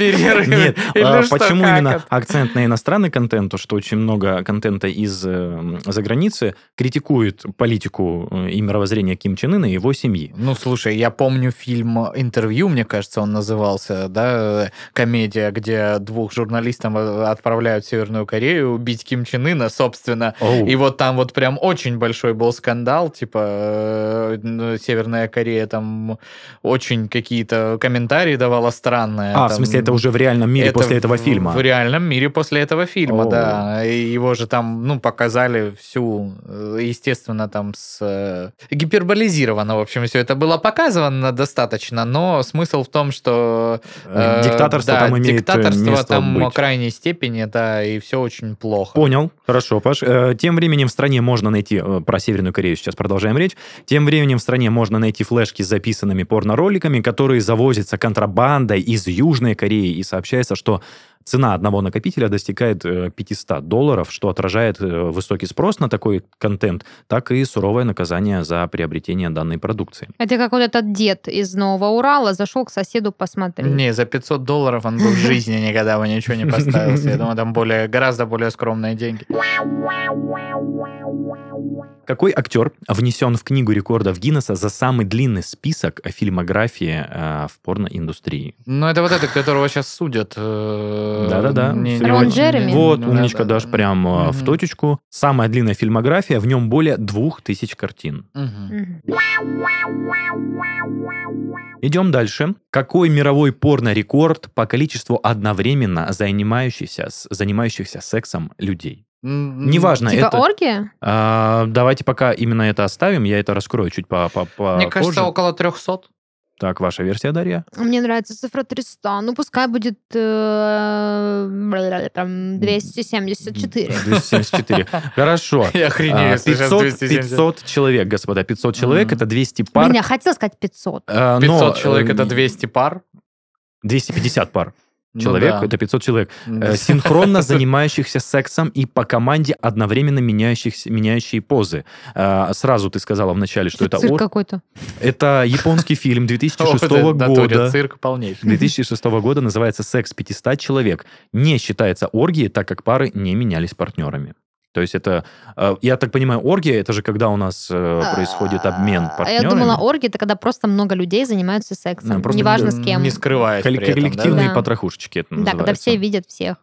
Speaker 3: Нет, а почему именно акцент на иностранный контент, то что очень много контента из э, за границы критикует политику э, и мировоззрение Ким Чен Ына и его семьи.
Speaker 2: Ну, слушай, я помню фильм «Интервью», мне кажется, он назывался, да, э, комедия, где двух журналистов э, отправляют в Северную Корею убить Ким Чен Ына, собственно.
Speaker 3: Оу.
Speaker 2: И вот там вот прям очень большой был скандал, типа Северная Корея там очень какие-то комментарии давала странные.
Speaker 3: А, в
Speaker 2: там,
Speaker 3: смысле, это уже в реальном мире
Speaker 2: это
Speaker 3: после
Speaker 2: в-
Speaker 3: этого фильма?
Speaker 2: В реальном мире после этого фильма,
Speaker 3: О.
Speaker 2: да. Его же там, ну, показали всю, э, естественно, там с... э, Гиперболизировано, в общем, все это было показано достаточно, но смысл в том, что...
Speaker 3: Э,
Speaker 2: э,
Speaker 3: Диктаторство
Speaker 2: да,
Speaker 3: там имеет
Speaker 2: диктаторство
Speaker 3: место
Speaker 2: там
Speaker 3: быть.
Speaker 2: крайней степени, да, и все очень плохо.
Speaker 3: Понял, хорошо, Паш. Тем временем в стране можно найти, про Северную Корею сейчас продолжаем речь, тем временем в стране можно найти флешки с записанными порнороликами, которые завозятся контрабандой из Южной Кореи, и сообщается, что цена одного накопителя достигает э, 500 долларов, что отражает э, высокий спрос на такой контент, так и суровое наказание за приобретение данной продукции.
Speaker 1: Это как вот этот дед из Нового Урала зашел к соседу посмотреть.
Speaker 2: Не, за 500 долларов он бы в жизни никогда бы ничего не поставил. Я думаю, там более, гораздо более скромные деньги.
Speaker 3: Какой актер внесен в книгу рекордов Гиннесса за самый длинный список фильмографии э, в порноиндустрии?
Speaker 2: Ну, это вот это, которого сейчас судят. э,
Speaker 3: Да-да-да.
Speaker 2: не
Speaker 1: Рон Джереми?
Speaker 3: Вот,
Speaker 2: Ну,
Speaker 3: умничка, дашь прям э, в точечку. Самая длинная фильмография, в нем более двух тысяч картин. Идем дальше. Какой мировой порно-рекорд по количеству одновременно занимающихся, с- занимающихся сексом людей? Неважно,
Speaker 1: Типа
Speaker 3: это...
Speaker 1: оргия?
Speaker 3: А, давайте пока именно это оставим, я это раскрою чуть по, по, по-
Speaker 2: Мне кажется,
Speaker 3: позже.
Speaker 2: около 300.
Speaker 3: Так, ваша версия, Дарья?
Speaker 1: Мне нравится цифра 300. Ну, пускай будет э, там 274.
Speaker 3: 274. Хорошо.
Speaker 2: Я
Speaker 3: А,
Speaker 2: охренею, если сейчас
Speaker 3: 500,
Speaker 2: 270.
Speaker 3: 500 человек, господа, 500 человек,
Speaker 2: Мгм.
Speaker 3: это 200 пар.
Speaker 1: Блин, я хотела сказать 500.
Speaker 3: А, но,
Speaker 2: 500 человек
Speaker 3: э,
Speaker 2: это 200 пар.
Speaker 3: 250 пар.
Speaker 2: Ну
Speaker 3: Человек,
Speaker 2: да.
Speaker 3: это 500 человек. Э, Синхронно занимающихся сексом и по команде одновременно меняющихся, меняющие позы. А, Сразу ты сказала вначале, что это,
Speaker 1: Цирк
Speaker 3: ор-
Speaker 1: какой-то.
Speaker 3: это японский фильм 2006
Speaker 2: Вот это в натуре
Speaker 3: года.
Speaker 2: Цирк полнейший.
Speaker 3: 2006 года называется «Секс 500 человек». Не считается оргией, так как пары не менялись партнерами. То есть это, э, я так понимаю, оргия это же когда у нас э, происходит обмен
Speaker 1: А,
Speaker 3: партнерами.
Speaker 1: Я думала, оргия это когда просто много людей занимаются сексом.
Speaker 3: Да, просто
Speaker 1: Неважно с кем.
Speaker 2: Не скрываясь
Speaker 3: Колл-
Speaker 2: при этом, да?
Speaker 3: коллективные
Speaker 1: Да.
Speaker 3: потрохушечки это
Speaker 1: Да, когда
Speaker 3: называется.
Speaker 1: все видят всех.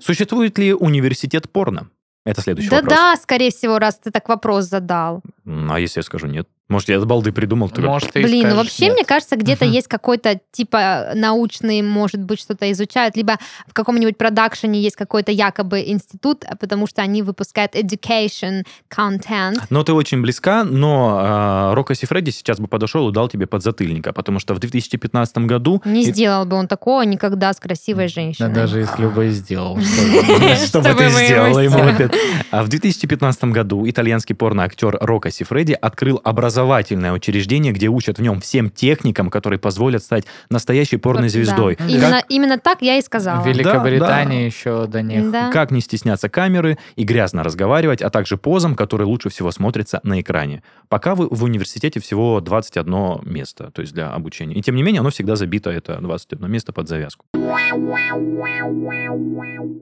Speaker 3: Существует ли университет порно? Это следующий
Speaker 1: Да,
Speaker 3: вопрос.
Speaker 1: да, скорее всего, раз ты так вопрос задал.
Speaker 3: А если я скажу нет? Может, я от балды придумал? ты-
Speaker 2: Может, ты
Speaker 1: Блин, ну вообще,
Speaker 2: нет.
Speaker 1: мне кажется, где-то есть какой-то, типа, научный, может быть, что-то изучают, либо в каком-нибудь продакшене есть какой-то якобы институт, а потому что они выпускают education content.
Speaker 3: Но ты очень близка, но а, Рокко Сифреди сейчас бы подошел и дал тебе подзатыльника, потому что в 2015 году...
Speaker 1: Не
Speaker 3: и-
Speaker 1: сделал бы он такого никогда с красивой
Speaker 2: Да
Speaker 1: женщиной.
Speaker 2: даже если бы и сделал.
Speaker 3: Чтобы ты сделала ему. А в 2015 году итальянский порноактер Рокко Сифреди открыл образовательное учреждение, где учат в нем всем техникам, которые позволят стать настоящей порнозвездой.
Speaker 1: Да.
Speaker 3: Как-
Speaker 1: Именно, именно так я и сказала.
Speaker 2: В Великобритании
Speaker 3: да.
Speaker 2: еще до них.
Speaker 1: Да.
Speaker 3: Как не стесняться камеры и грязно разговаривать, а также позам, которые лучше всего смотрятся на экране. Пока вы в университете всего 21 место, то есть для обучения. И тем не менее, оно всегда забито, это 21 место под завязку.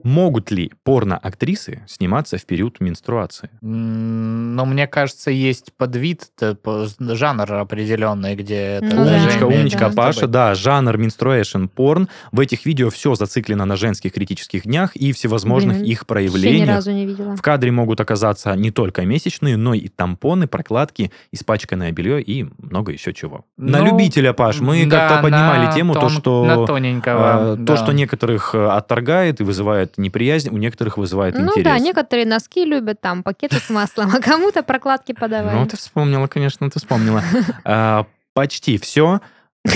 Speaker 3: Могут ли порно-актрисы сниматься в период менструации?
Speaker 2: Но мне кажется, есть подвид, по- жанр определенный, где это
Speaker 1: Ну
Speaker 3: Умничка,
Speaker 1: да,
Speaker 3: умничка,
Speaker 1: да.
Speaker 3: Паша. Да, жанр menstruation порн. В этих видео все зациклено на женских критических днях и всевозможных
Speaker 1: Блин,
Speaker 3: их
Speaker 1: Вообще ни
Speaker 3: проявлениях.
Speaker 1: разу не видела.
Speaker 3: В кадре могут оказаться не только месячные, но и тампоны, прокладки, испачканное белье и много еще чего. на
Speaker 2: Ну,
Speaker 3: любителя, Паш, мы
Speaker 2: Да,
Speaker 3: как-то поднимали тему, то, что...
Speaker 2: На тоненького.
Speaker 3: э,
Speaker 2: да.
Speaker 3: То, что некоторых э, отторгает и вызывает неприязнь, у некоторых вызывает
Speaker 1: Ну
Speaker 3: интерес.
Speaker 1: да, некоторые носки любят, там, пакеты с маслом, а кому-то прокладки подавай.
Speaker 3: Ну, ты вспомнила, конечно, ты вспомнила. А, Почти все.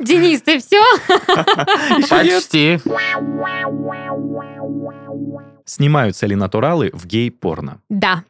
Speaker 1: Денис, ты все?
Speaker 2: Почти.
Speaker 3: Снимаются ли натуралы в гей-порно?
Speaker 1: Да.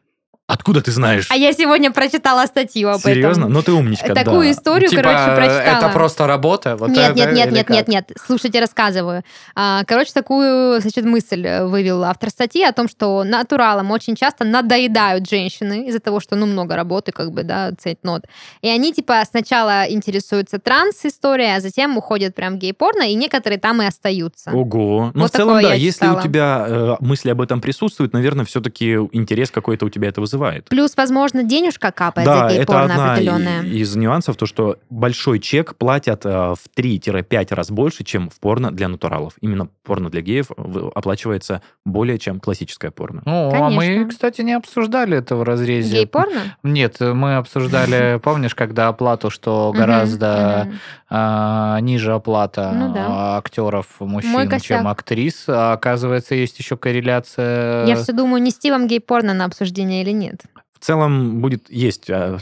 Speaker 3: Откуда ты знаешь?
Speaker 1: А я сегодня прочитала статью об
Speaker 3: Серьезно?
Speaker 1: этом.
Speaker 3: Ну ты умничка,
Speaker 1: Такую
Speaker 3: да.
Speaker 1: историю,
Speaker 2: Типа,
Speaker 1: короче, прочитала.
Speaker 2: это просто работа? Вот
Speaker 1: нет,
Speaker 2: это
Speaker 1: нет, нет, нет,
Speaker 2: как?
Speaker 1: нет, нет. Слушайте, рассказываю. А, Короче, такую, значит, мысль э, вывел автор статьи о том, что натуралам очень часто надоедают женщины из-за того, что, ну, много работы, как бы, да, цейтнот. И они, типа, сначала интересуются транс-историей, а затем уходят прям в гей-порно, и некоторые там и остаются.
Speaker 3: Ого. Ну,
Speaker 1: Вот
Speaker 3: в целом, да, если у тебя э, мысли об этом присутствуют, наверное, все-таки интерес какой-то у тебя это вызывает.
Speaker 1: Плюс, возможно, денежка капает
Speaker 3: Да,
Speaker 1: за
Speaker 3: это
Speaker 1: гей-порно
Speaker 3: одна
Speaker 1: определенная.
Speaker 3: из нюансов, то, что большой чек платят э, в 3-5 раз больше, чем в порно для натуралов. Именно порно для геев в- оплачивается более, чем классическое порно.
Speaker 2: Ну, а мы, кстати, не обсуждали это в разрезе.
Speaker 1: Гей-порно?
Speaker 2: Нет, мы обсуждали, помнишь, когда оплату, что гораздо а, ниже оплата
Speaker 1: Ну
Speaker 2: а, актеров мужчин, чем актрис. А оказывается, есть еще корреляция.
Speaker 1: Я все думаю, нести вам гей-порно на обсуждение или нет.
Speaker 3: В целом будет есть... та-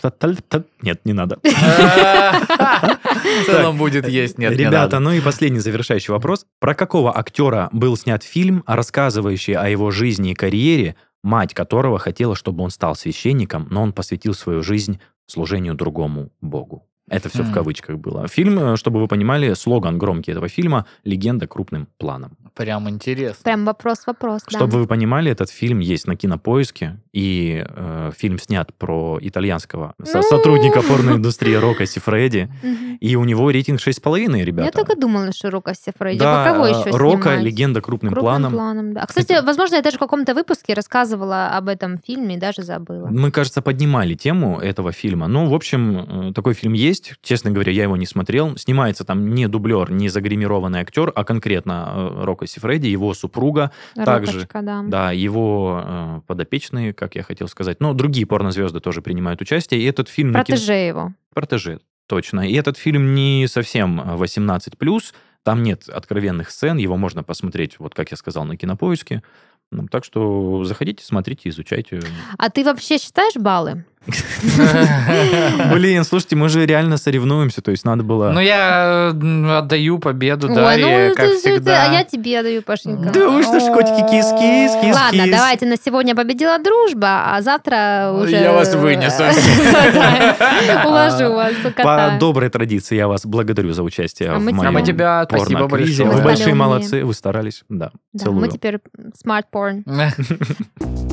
Speaker 3: Нет, не надо.
Speaker 2: В целом будет есть, нет, не
Speaker 3: Ребята, ну и последний завершающий вопрос. Про какого актера был снят фильм, рассказывающий о его жизни и карьере, мать которого хотела, чтобы он стал священником, но он посвятил свою жизнь служению другому богу? Это все в
Speaker 2: М.
Speaker 3: кавычках было. Фильм, э, чтобы вы понимали, слоган громкий этого фильма «Легенда крупным планом».
Speaker 2: Прям интересно.
Speaker 1: Прям вопрос-вопрос, да.
Speaker 3: Чтобы вы понимали, этот фильм есть на кинопоиске, и э, фильм снят про итальянского со-
Speaker 1: Ну.
Speaker 3: сотрудника порноиндустрии Рока Сифреди, и у него рейтинг 6,5, ребята.
Speaker 1: Я только думала, что Рока Сефрейди.
Speaker 3: Да,
Speaker 1: а кого еще
Speaker 3: Рока,
Speaker 1: снимать?
Speaker 3: легенда крупным,
Speaker 1: Крупным
Speaker 3: планом.
Speaker 1: да. Кстати, возможно, я даже в каком-то выпуске рассказывала об этом фильме и даже забыла.
Speaker 3: Мы, кажется, поднимали тему этого фильма. Ну, в общем, э, такой фильм есть. Честно говоря, я его не смотрел. Снимается там не дублер, не загримированный актер, а конкретно э, Рока Сифреди, его супруга, также,
Speaker 1: Рокочка, да.
Speaker 3: да, его э, подопечные, как я хотел сказать. Но другие порнозвезды тоже принимают участие. И этот фильм...
Speaker 1: Протеже его.
Speaker 3: Протеже, точно. И этот фильм не совсем э, 18+, там нет откровенных сцен, его можно посмотреть, вот как я сказал, на кинопоиске. Ну, Так что заходите, смотрите, изучайте.
Speaker 1: А ты вообще считаешь баллы?
Speaker 3: Блин, слушайте, мы же реально соревнуемся, то есть надо было...
Speaker 2: Ну, я отдаю победу Дарье,
Speaker 1: ну,
Speaker 2: как всегда.
Speaker 1: А я тебе даю, Пашенька.
Speaker 3: Да вы что ж, котики, кис-кис, кис-кис.
Speaker 1: Ладно, давайте на сегодня победила дружба, а завтра уже...
Speaker 2: Я вас вынесу.
Speaker 1: Уложу вас,
Speaker 3: По доброй традиции я вас благодарю за участие
Speaker 1: А
Speaker 3: в
Speaker 2: А
Speaker 3: моем
Speaker 2: мы тебя спасибо большое.
Speaker 3: Вы большие молодцы, вы старались. Да,
Speaker 1: Да,
Speaker 3: целую.
Speaker 1: мы теперь smart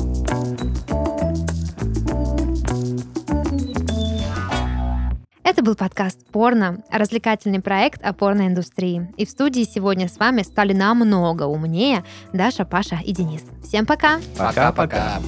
Speaker 1: Это был подкаст «Порно», развлекательный проект о порноиндустрии. И в студии сегодня с вами стали намного умнее Даша, Паша и Денис. Всем пока!
Speaker 2: Пока-пока.